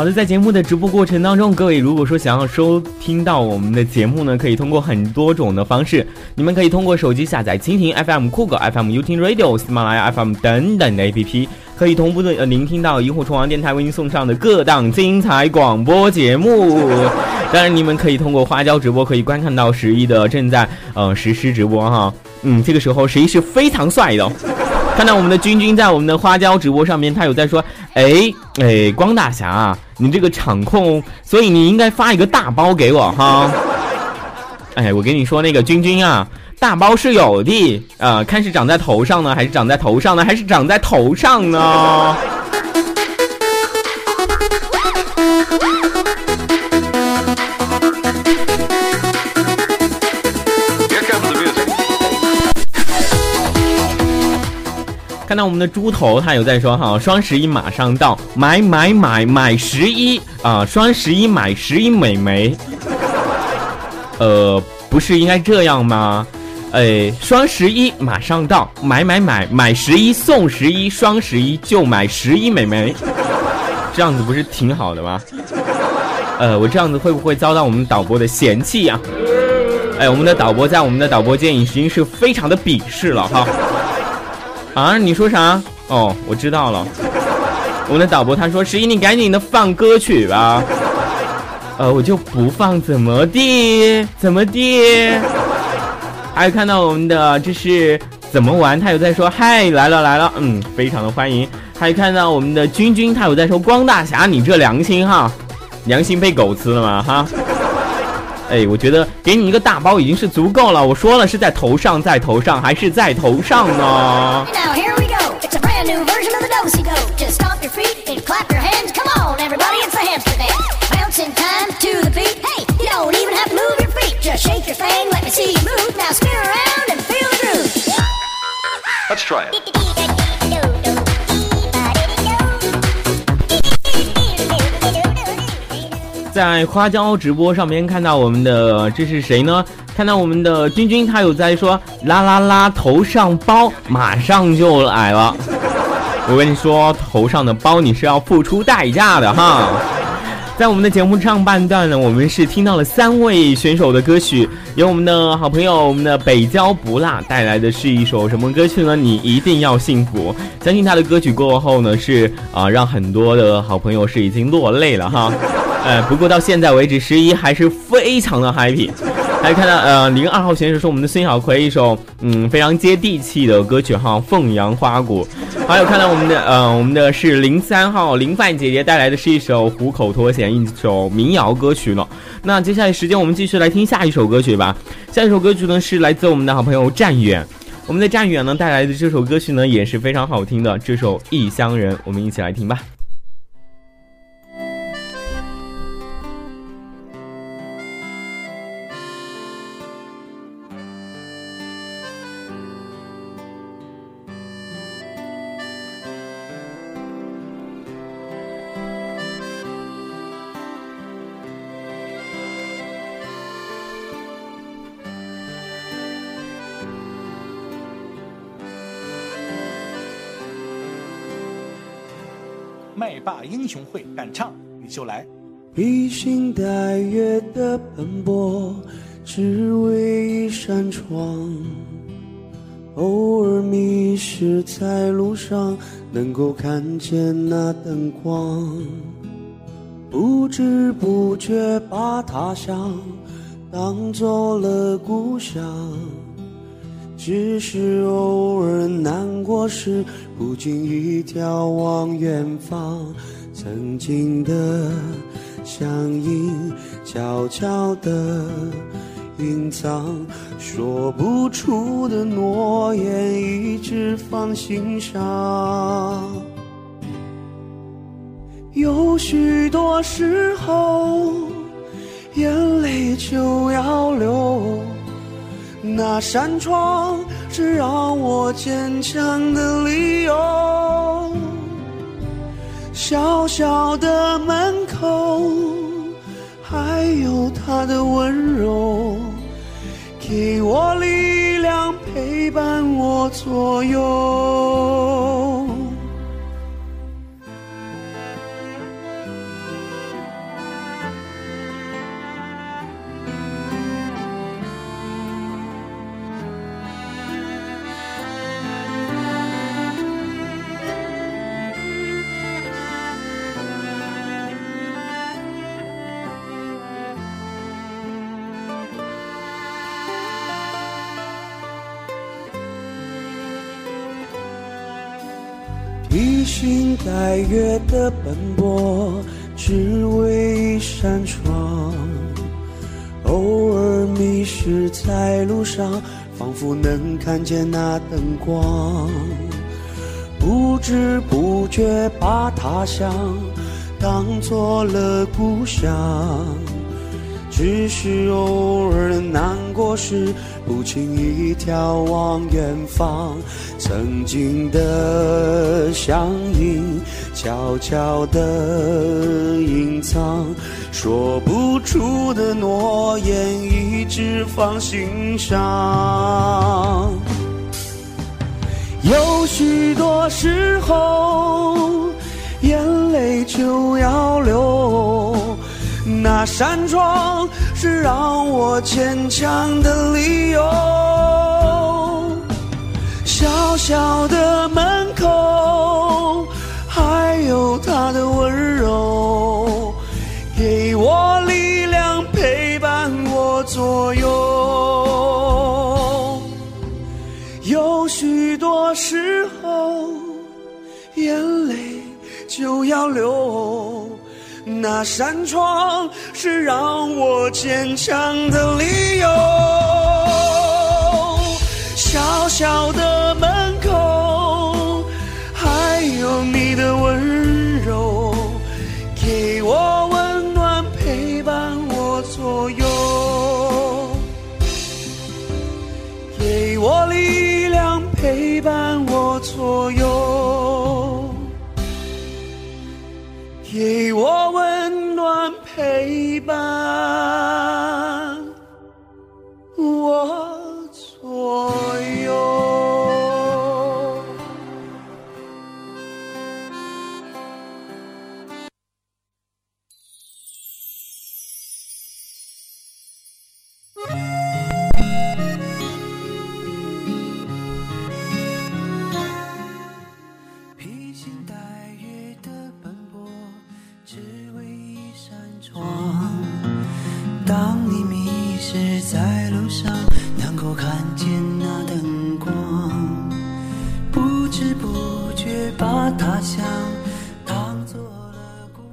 好的，在节目的直播过程当中，各位如果说想要收听到我们的节目呢，可以通过很多种的方式。你们可以通过手机下载蜻蜓 FM、酷狗 FM、u t Radio、喜马拉雅 FM 等等的 APP，可以同步的呃聆听到萤火虫王电台为您送上的各档精彩广播节目。当然，你们可以通过花椒直播可以观看到十一的正在呃实施直播哈。嗯，这个时候十一是非常帅的。看到我们的君君在我们的花椒直播上面，他有在说，哎哎，光大侠啊，你这个场控，所以你应该发一个大包给我哈。哎，我跟你说，那个君君啊，大包是有的，呃，看是长在头上呢，还是长在头上呢，还是长在头上呢？看到我们的猪头，他有在说哈，双十一马上到，买买买买十一啊！双十一买十一美眉，呃，不是应该这样吗？哎，双十一马上到，买买买买十一送十一，双十一就买十一美眉，这样子不是挺好的吗？呃，我这样子会不会遭到我们导播的嫌弃呀、哎，我们的导播在我们的导播间已经是非常的鄙视了哈。啊，你说啥？哦，我知道了。我们的导播他说：“十一，你赶紧的放歌曲吧。”呃，我就不放，怎么地？怎么地？还有看到我们的，这是怎么玩？他有在说嗨来了来了，嗯，非常的欢迎。还有看到我们的君君，他有在说光大侠，你这良心哈，良心被狗吃了吗哈？哎，我觉得给你一个大包已经是足够了。我说了是在头上，在头上，还是在头上呢？在花椒直播上面看到我们的这是谁呢？看到我们的君君，他有在说啦啦啦，头上包马上就来了。我跟你说，头上的包你是要付出代价的哈。在我们的节目上半段呢，我们是听到了三位选手的歌曲，由我们的好朋友我们的北郊不辣带来的是一首什么歌曲呢？你一定要幸福。相信他的歌曲过后呢，是啊、让很多的好朋友是已经落泪了哈。呃，不过到现在为止，十一还是非常的 happy。还看到呃，零二号选手是我们的孙小葵，一首嗯非常接地气的歌曲哈，《凤阳花鼓》。还有看到我们的呃，我们的是零三号林范姐姐带来的是一首《虎口脱险》，一首民谣歌曲了。那接下来时间我们继续来听下一首歌曲吧。下一首歌曲呢是来自我们的好朋友战远，我们的战远呢带来的这首歌曲呢也是非常好听的，这首《异乡人》，我们一起来听吧。麦霸英雄会敢唱你就来。披星戴月的奔波，只为一扇窗。偶尔迷失在路上，能够看见那灯光。不知不觉把他乡当做了故乡。只是偶尔难过时，不经意眺望远方，曾经的相映，悄悄地隐藏，说不出的诺言，一直放心上。有许多时候，眼泪就要流。那扇窗是让我坚强的理由。小小的门口，还有他的温柔，给我力量，陪伴我左右。星戴月的奔波，只为一扇窗。偶尔迷失在路上，仿佛能看见那灯光。不知不觉把他乡当做了故乡。只是偶尔难过时，不经意眺望远方，曾经的相依，悄悄地隐藏，说不出的诺言，一直放心上。有许多时候，眼泪就要流。那扇窗是让我坚强的理由。小小的门口，还有他的温柔，给我力量，陪伴我左右。有许多时候，眼泪就要流。那扇窗是让我坚强的理由。小小的门口，还有你的温柔，给我温暖，陪伴我左右，给我力量，陪伴我左右，给我温暖，陪伴。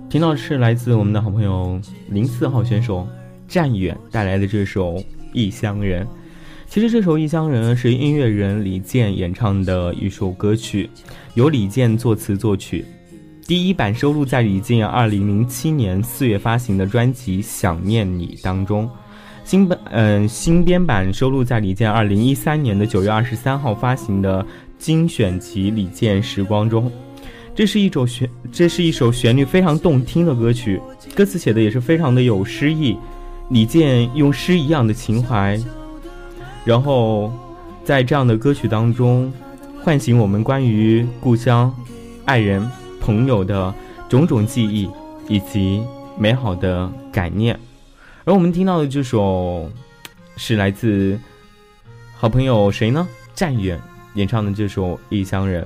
听到的是来自我们的好朋友零四号选手战远带来的这首《异乡人》。其实这首《异乡人》是音乐人李健演唱的一首歌曲，由李健作词作曲。第一版收录在李健2007年4月发行的专辑《想念你》当中，新版嗯、新编版收录在李健2013年的9月23号发行的精选集《李健时光》中。这是一首旋，这是一首旋律非常动听的歌曲，歌词写的也是非常的有诗意。李健用诗一样的情怀，然后在这样的歌曲当中，唤醒我们关于故乡、爱人、朋友的种种记忆以及美好的感念。而我们听到的这首是来自好朋友谁呢？战远演唱的这首《异乡人》。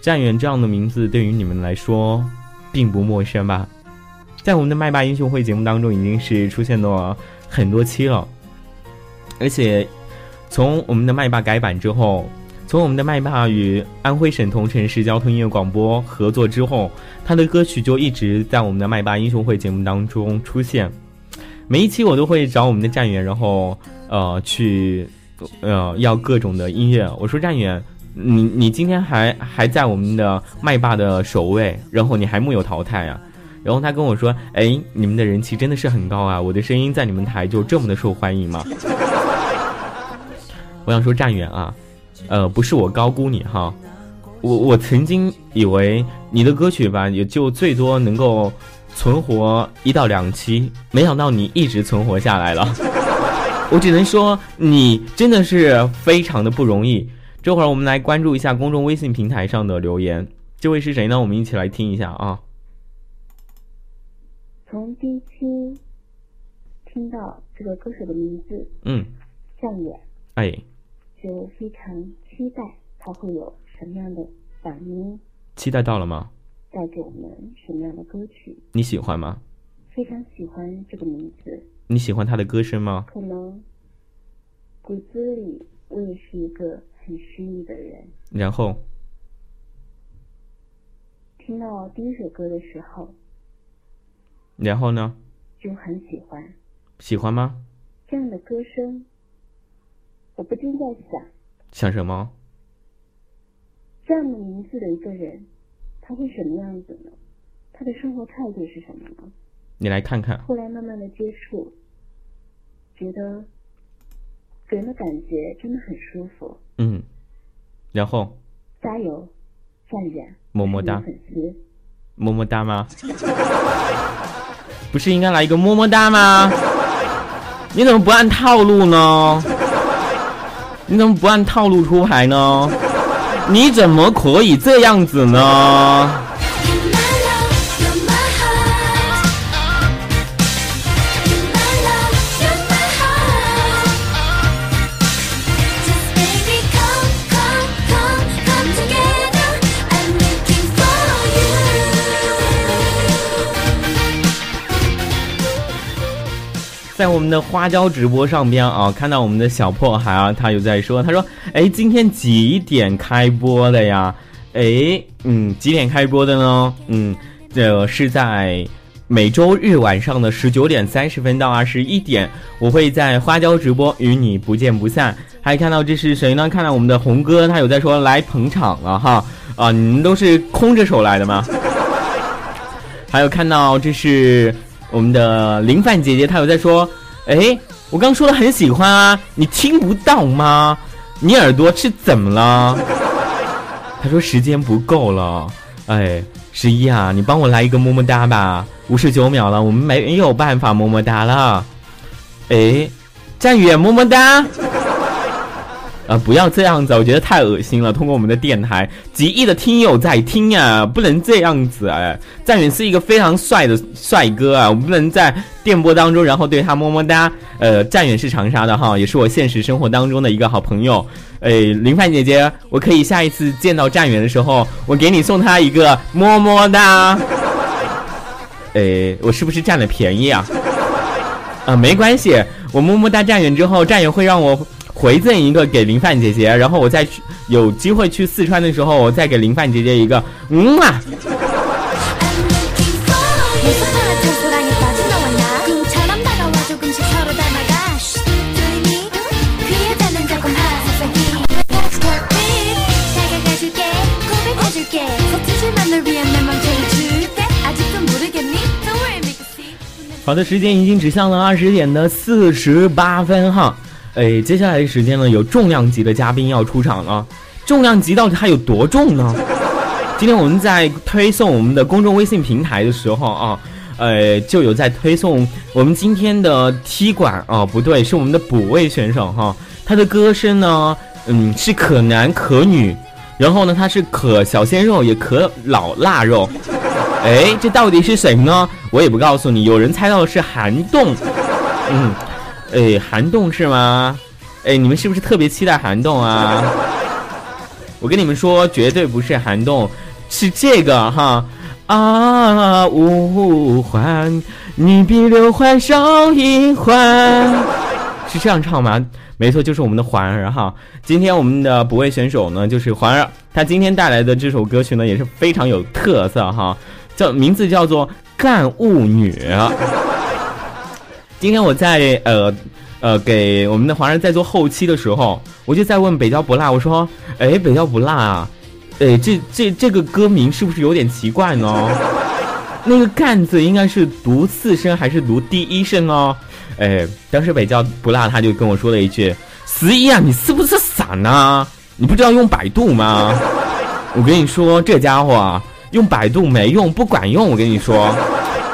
战远这样的名字对于你们来说并不陌生吧？在我们的麦霸英雄会节目当中，已经是出现了很多期了。而且，从我们的麦霸改版之后，从我们的麦霸与安徽省桐城市交通音乐广播合作之后，他的歌曲就一直在我们的麦霸英雄会节目当中出现。每一期我都会找我们的战远，然后呃去呃要各种的音乐。我说战远。你你今天还还在我们的麦霸的首位，然后你还木有淘汰啊？然后他跟我说：“哎，你们的人气真的是很高啊！我的声音在你们台就这么的受欢迎吗？” 我想说战远啊，呃，不是我高估你哈，我我曾经以为你的歌曲吧，也就最多能够存活一到两期，没想到你一直存活下来了。我只能说你真的是非常的不容易。这会儿我们来关注一下公众微信平台上的留言，这位是谁呢？我们一起来听一下啊。从第一期听到这个歌手的名字，嗯，向远，哎，就非常期待他会有什么样的反应，期待到了吗？带给我们什么样的歌曲？你喜欢吗？非常喜欢这个名字。你喜欢他的歌声吗？可能骨子里我也是一个。很失意的人，然后听到第一首歌的时候，然后呢？就很喜欢。喜欢吗？这样的歌声，我不禁在想。想什么？这样的名字的一个人，他会什么样子呢？他的生活态度是什么呢？你来看看。后来慢慢的接触，觉得。给人的感觉真的很舒服。嗯，然后加油，战远，么么哒，粉丝，么么哒吗？不是应该来一个么么哒吗？你怎么不按套路呢？你怎么不按套路出牌呢？你怎么可以这样子呢？在我们的花椒直播上边啊，看到我们的小破孩啊，他有在说，他说，哎，今天几点开播的呀？哎，嗯，几点开播的呢？嗯，这是在每周日晚上的十九点三十分到二十一点，我会在花椒直播与你不见不散。还看到这是谁呢？看到我们的红哥，他有在说来捧场了哈。啊，你们都是空着手来的吗？还有看到这是我们的林范姐姐，她有在说，哎，我刚说的很喜欢啊，你听不到吗？你耳朵是怎么了？她说时间不够了，哎，十一啊，你帮我来一个么么哒吧，五十九秒了，我们没有办法么么哒了。哎，战宇么么哒。啊，不要这样子，我觉得太恶心了。通过我们的电台，几亿的听友在听呀，不能这样子哎。战远是一个非常帅的帅哥啊，我不能在电波当中然后对他么么哒。呃，战远是长沙的哈，也是我现实生活当中的一个好朋友。哎，林范姐姐，我可以下一次见到战远的时候，我给你送他一个么么哒。哎，我是不是占了便宜啊？啊，没关系，我么么哒战远之后，战远会让我。回赠一个给林范姐姐，然后我再去有机会去四川的时候，我再给林范姐姐一个嗯啊。好的，时间已经指向了二十点的四十八分哈。哎，接下来的时间呢，有重量级的嘉宾要出场了。重量级到底它有多重呢？今天我们在推送我们的公众微信平台的时候啊，呃，就有在推送我们今天的踢馆啊，不对，是我们的补位选手哈。他的歌声呢，嗯，是可男可女，然后呢，他是可小鲜肉也可老腊肉。哎，这到底是谁呢？我也不告诉你。有人猜到的是韩栋，嗯。哎，涵洞是吗？哎，你们是不是特别期待涵洞啊？我跟你们说，绝对不是涵洞，是这个哈啊！五环，你比刘环少一环，是这样唱吗？没错，就是我们的环儿哈。今天我们的补位选手呢，就是环儿，他今天带来的这首歌曲呢，也是非常有特色哈，叫名字叫做《干物女》。今天我在呃呃给我们的华人在做后期的时候，我就在问北郊不辣，我说，哎，北郊不辣啊，哎，这这这个歌名是不是有点奇怪呢？那个干字应该是读四声还是读第一声呢？哎，当时北郊不辣他就跟我说了一句：“十一啊，你是不是傻呢？你不知道用百度吗？” 我跟你说，这家伙啊，用百度没用，不管用。我跟你说。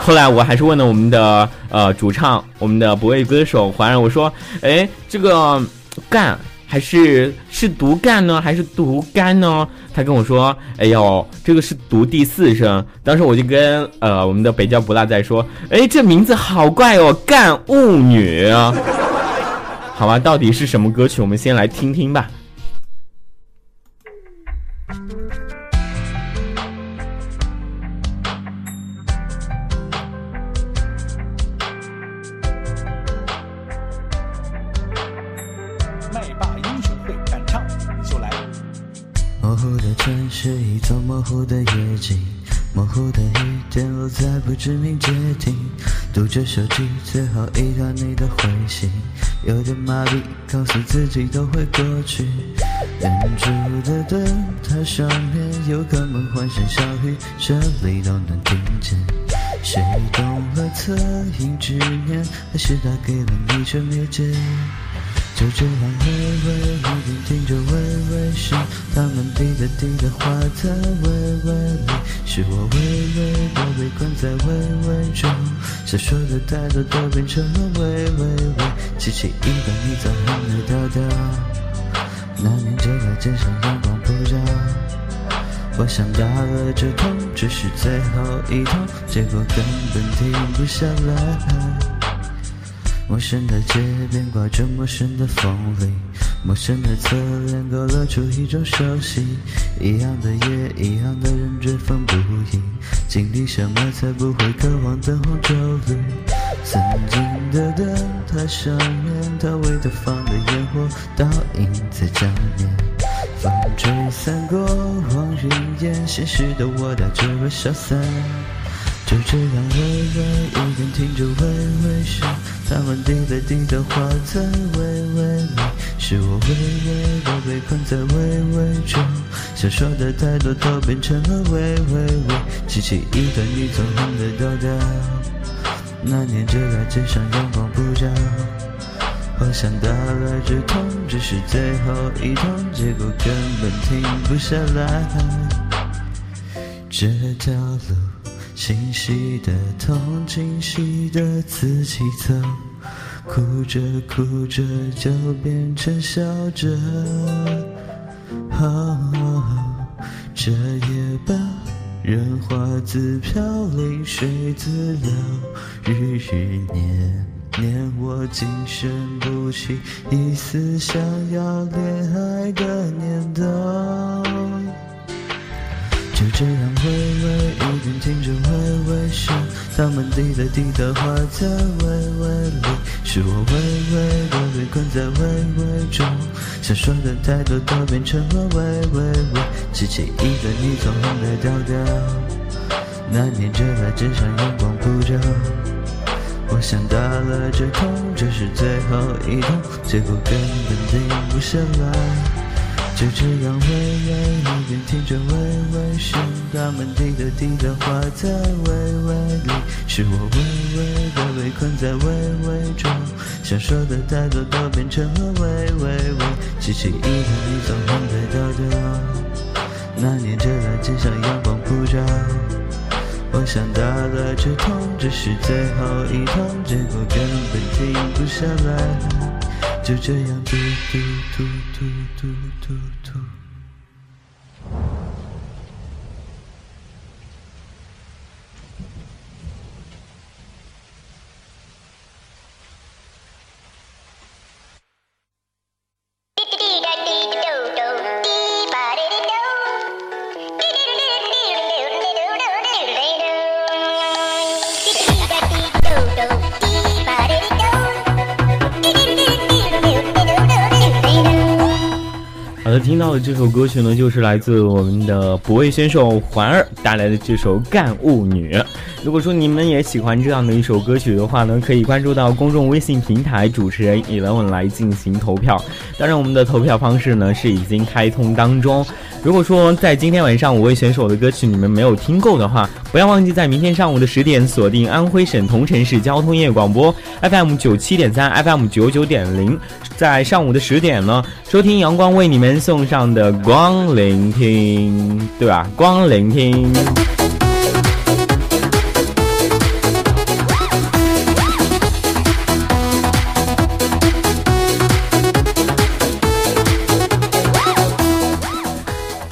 后来我还是问了我们的呃主唱，我们的不畏歌手环儿，我说，哎，这个干还是是读干呢，还是读干呢？他跟我说，哎呦，这个是读第四声。当时我就跟呃我们的北郊不辣在说，哎，这名字好怪哦，干物女。好吧，到底是什么歌曲？我们先来听听吧。是一座模糊的夜景，模糊的雨点落在不知名街亭。读着手机最后一条你的回信，有点麻痹，告诉自己都会过去。远处的灯塔上面有个梦幻声小雨，这里都能听见。谁动了恻隐之念，还是他给了你却没接？就这样微微一点听着微微声，他们滴答滴答话在微微里，是我微微的被困在微微中，想说的太多都变成了微微微，记起一段你在很美调调，那年街在街上阳光普照，我想打了这痛，只是最后一通，结果根本停不下来。陌生的街边挂着陌生的风铃，陌生的侧脸勾勒出一种熟悉。一样的夜，一样的人追风不已。经历什么才不会渴望灯红酒绿？曾经的灯塔上面，他为她放的烟火倒映在江面。风吹散过往云烟，现实的我带着微消散。就这样微微一边听着微微他们滴答滴答化在微微里，是我微微的被困在微微中，想说的太多都变成了微微微，记起一段你纵横的调调。那年这大街上阳光普照，我想打了止痛，只是最后一痛，结果根本停不下来。这条路。清晰的痛，清晰的自己走，哭着哭着就变成笑着。这夜半，人花自飘零，水自流，日日年年，我竟生不起一丝想要恋爱的念头。就这样微微一点听着微微声，他们滴答滴答化在微微里，是我微微的被困在微微中，想说的太多都变成了微微微，记起一个你纵横的调调。那年这大街上阳光普照，我想打了这通，这是最后一通，结果根本停不下来。就这样微微一边听着微微声，他们滴答滴答话在微微里，是我微微的被困在微微中，想说的太多都变成了微微微，记起一段你纵横的调调。那年这大街上阳光普照，我想打了止痛，这是最后一痛，结果根本停不下来。就这样，嘟嘟嘟嘟嘟嘟嘟。听到的这首歌曲呢，就是来自我们的补位选手环儿带来的这首《干物女》。如果说你们也喜欢这样的一首歌曲的话呢，可以关注到公众微信平台主持人以冷文来进行投票。当然，我们的投票方式呢是已经开通当中。如果说在今天晚上五位选手的歌曲你们没有听够的话，不要忘记在明天上午的十点锁定安徽省桐城市交通业广播 FM 九七点三 FM 九九点零，在上午的十点呢收听阳光为你们送上的光聆听，对吧？光聆听。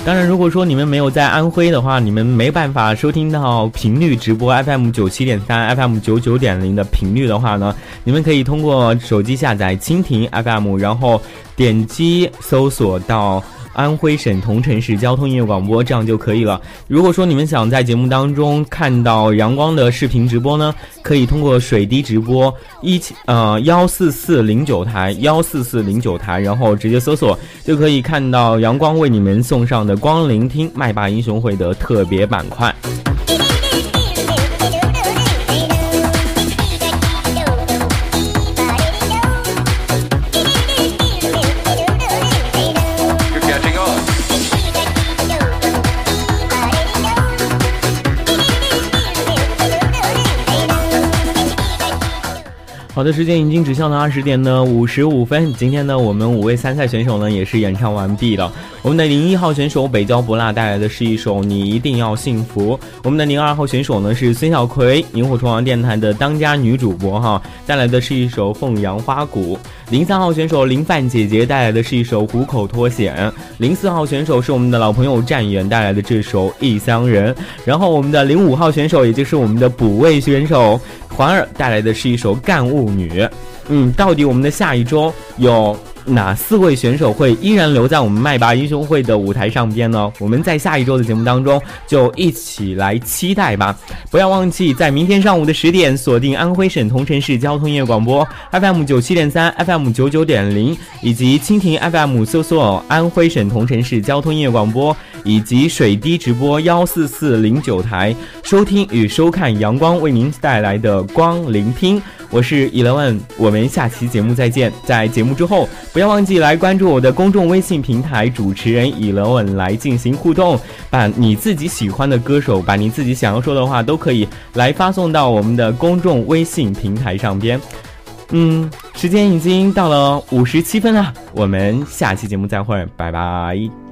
当然，如果说你们没有在安徽的话，你们没办法收听到频率直播 FM 九七点三、FM 九九点零的频率的话呢，你们可以通过手机下载蜻蜓 FM，然后点击搜索到。安徽省桐城市交通音乐广播，这样就可以了。如果说你们想在节目当中看到阳光的视频直播呢，可以通过水滴直播一呃幺四四零九台幺四四零九台，然后直接搜索就可以看到阳光为你们送上的光聆听麦霸英雄会的特别板块。好的，时间已经指向了二十点的五十五分。今天呢，我们五位参赛选手呢也是演唱完毕了。我们的零一号选手北郊不辣带来的是一首《你一定要幸福》。我们的零二号选手呢是孙小葵，萤火虫王电台的当家女主播哈，带来的是一首《凤阳花鼓》。零三号选手林范姐姐带来的是一首《虎口脱险》。零四号选手是我们的老朋友战元带来的这首《异乡人》。然后我们的零五号选手，也就是我们的补位选手。环儿带来的是一首《干物女》，嗯，到底我们的下一周有哪四位选手会依然留在我们麦霸英雄会的舞台上边呢？我们在下一周的节目当中就一起来期待吧！不要忘记在明天上午的十点锁定安徽省桐城市交通音乐广播 FM 九七点三、FM 九九点零，以及蜻蜓 FM 搜索安徽省桐城市交通音乐广播，以及水滴直播幺四四零九台收听与收看阳光为您带来的光聆听。我是 Eleven，我们下期节目再见。在节目之后，不要忘记来关注我的公众微信平台主持人以冷吻来进行互动，把你自己喜欢的歌手，把你自己想要说的话都可以来发送到我们的公众微信平台上边。嗯，时间已经到了五十七分了，我们下期节目再会，拜拜。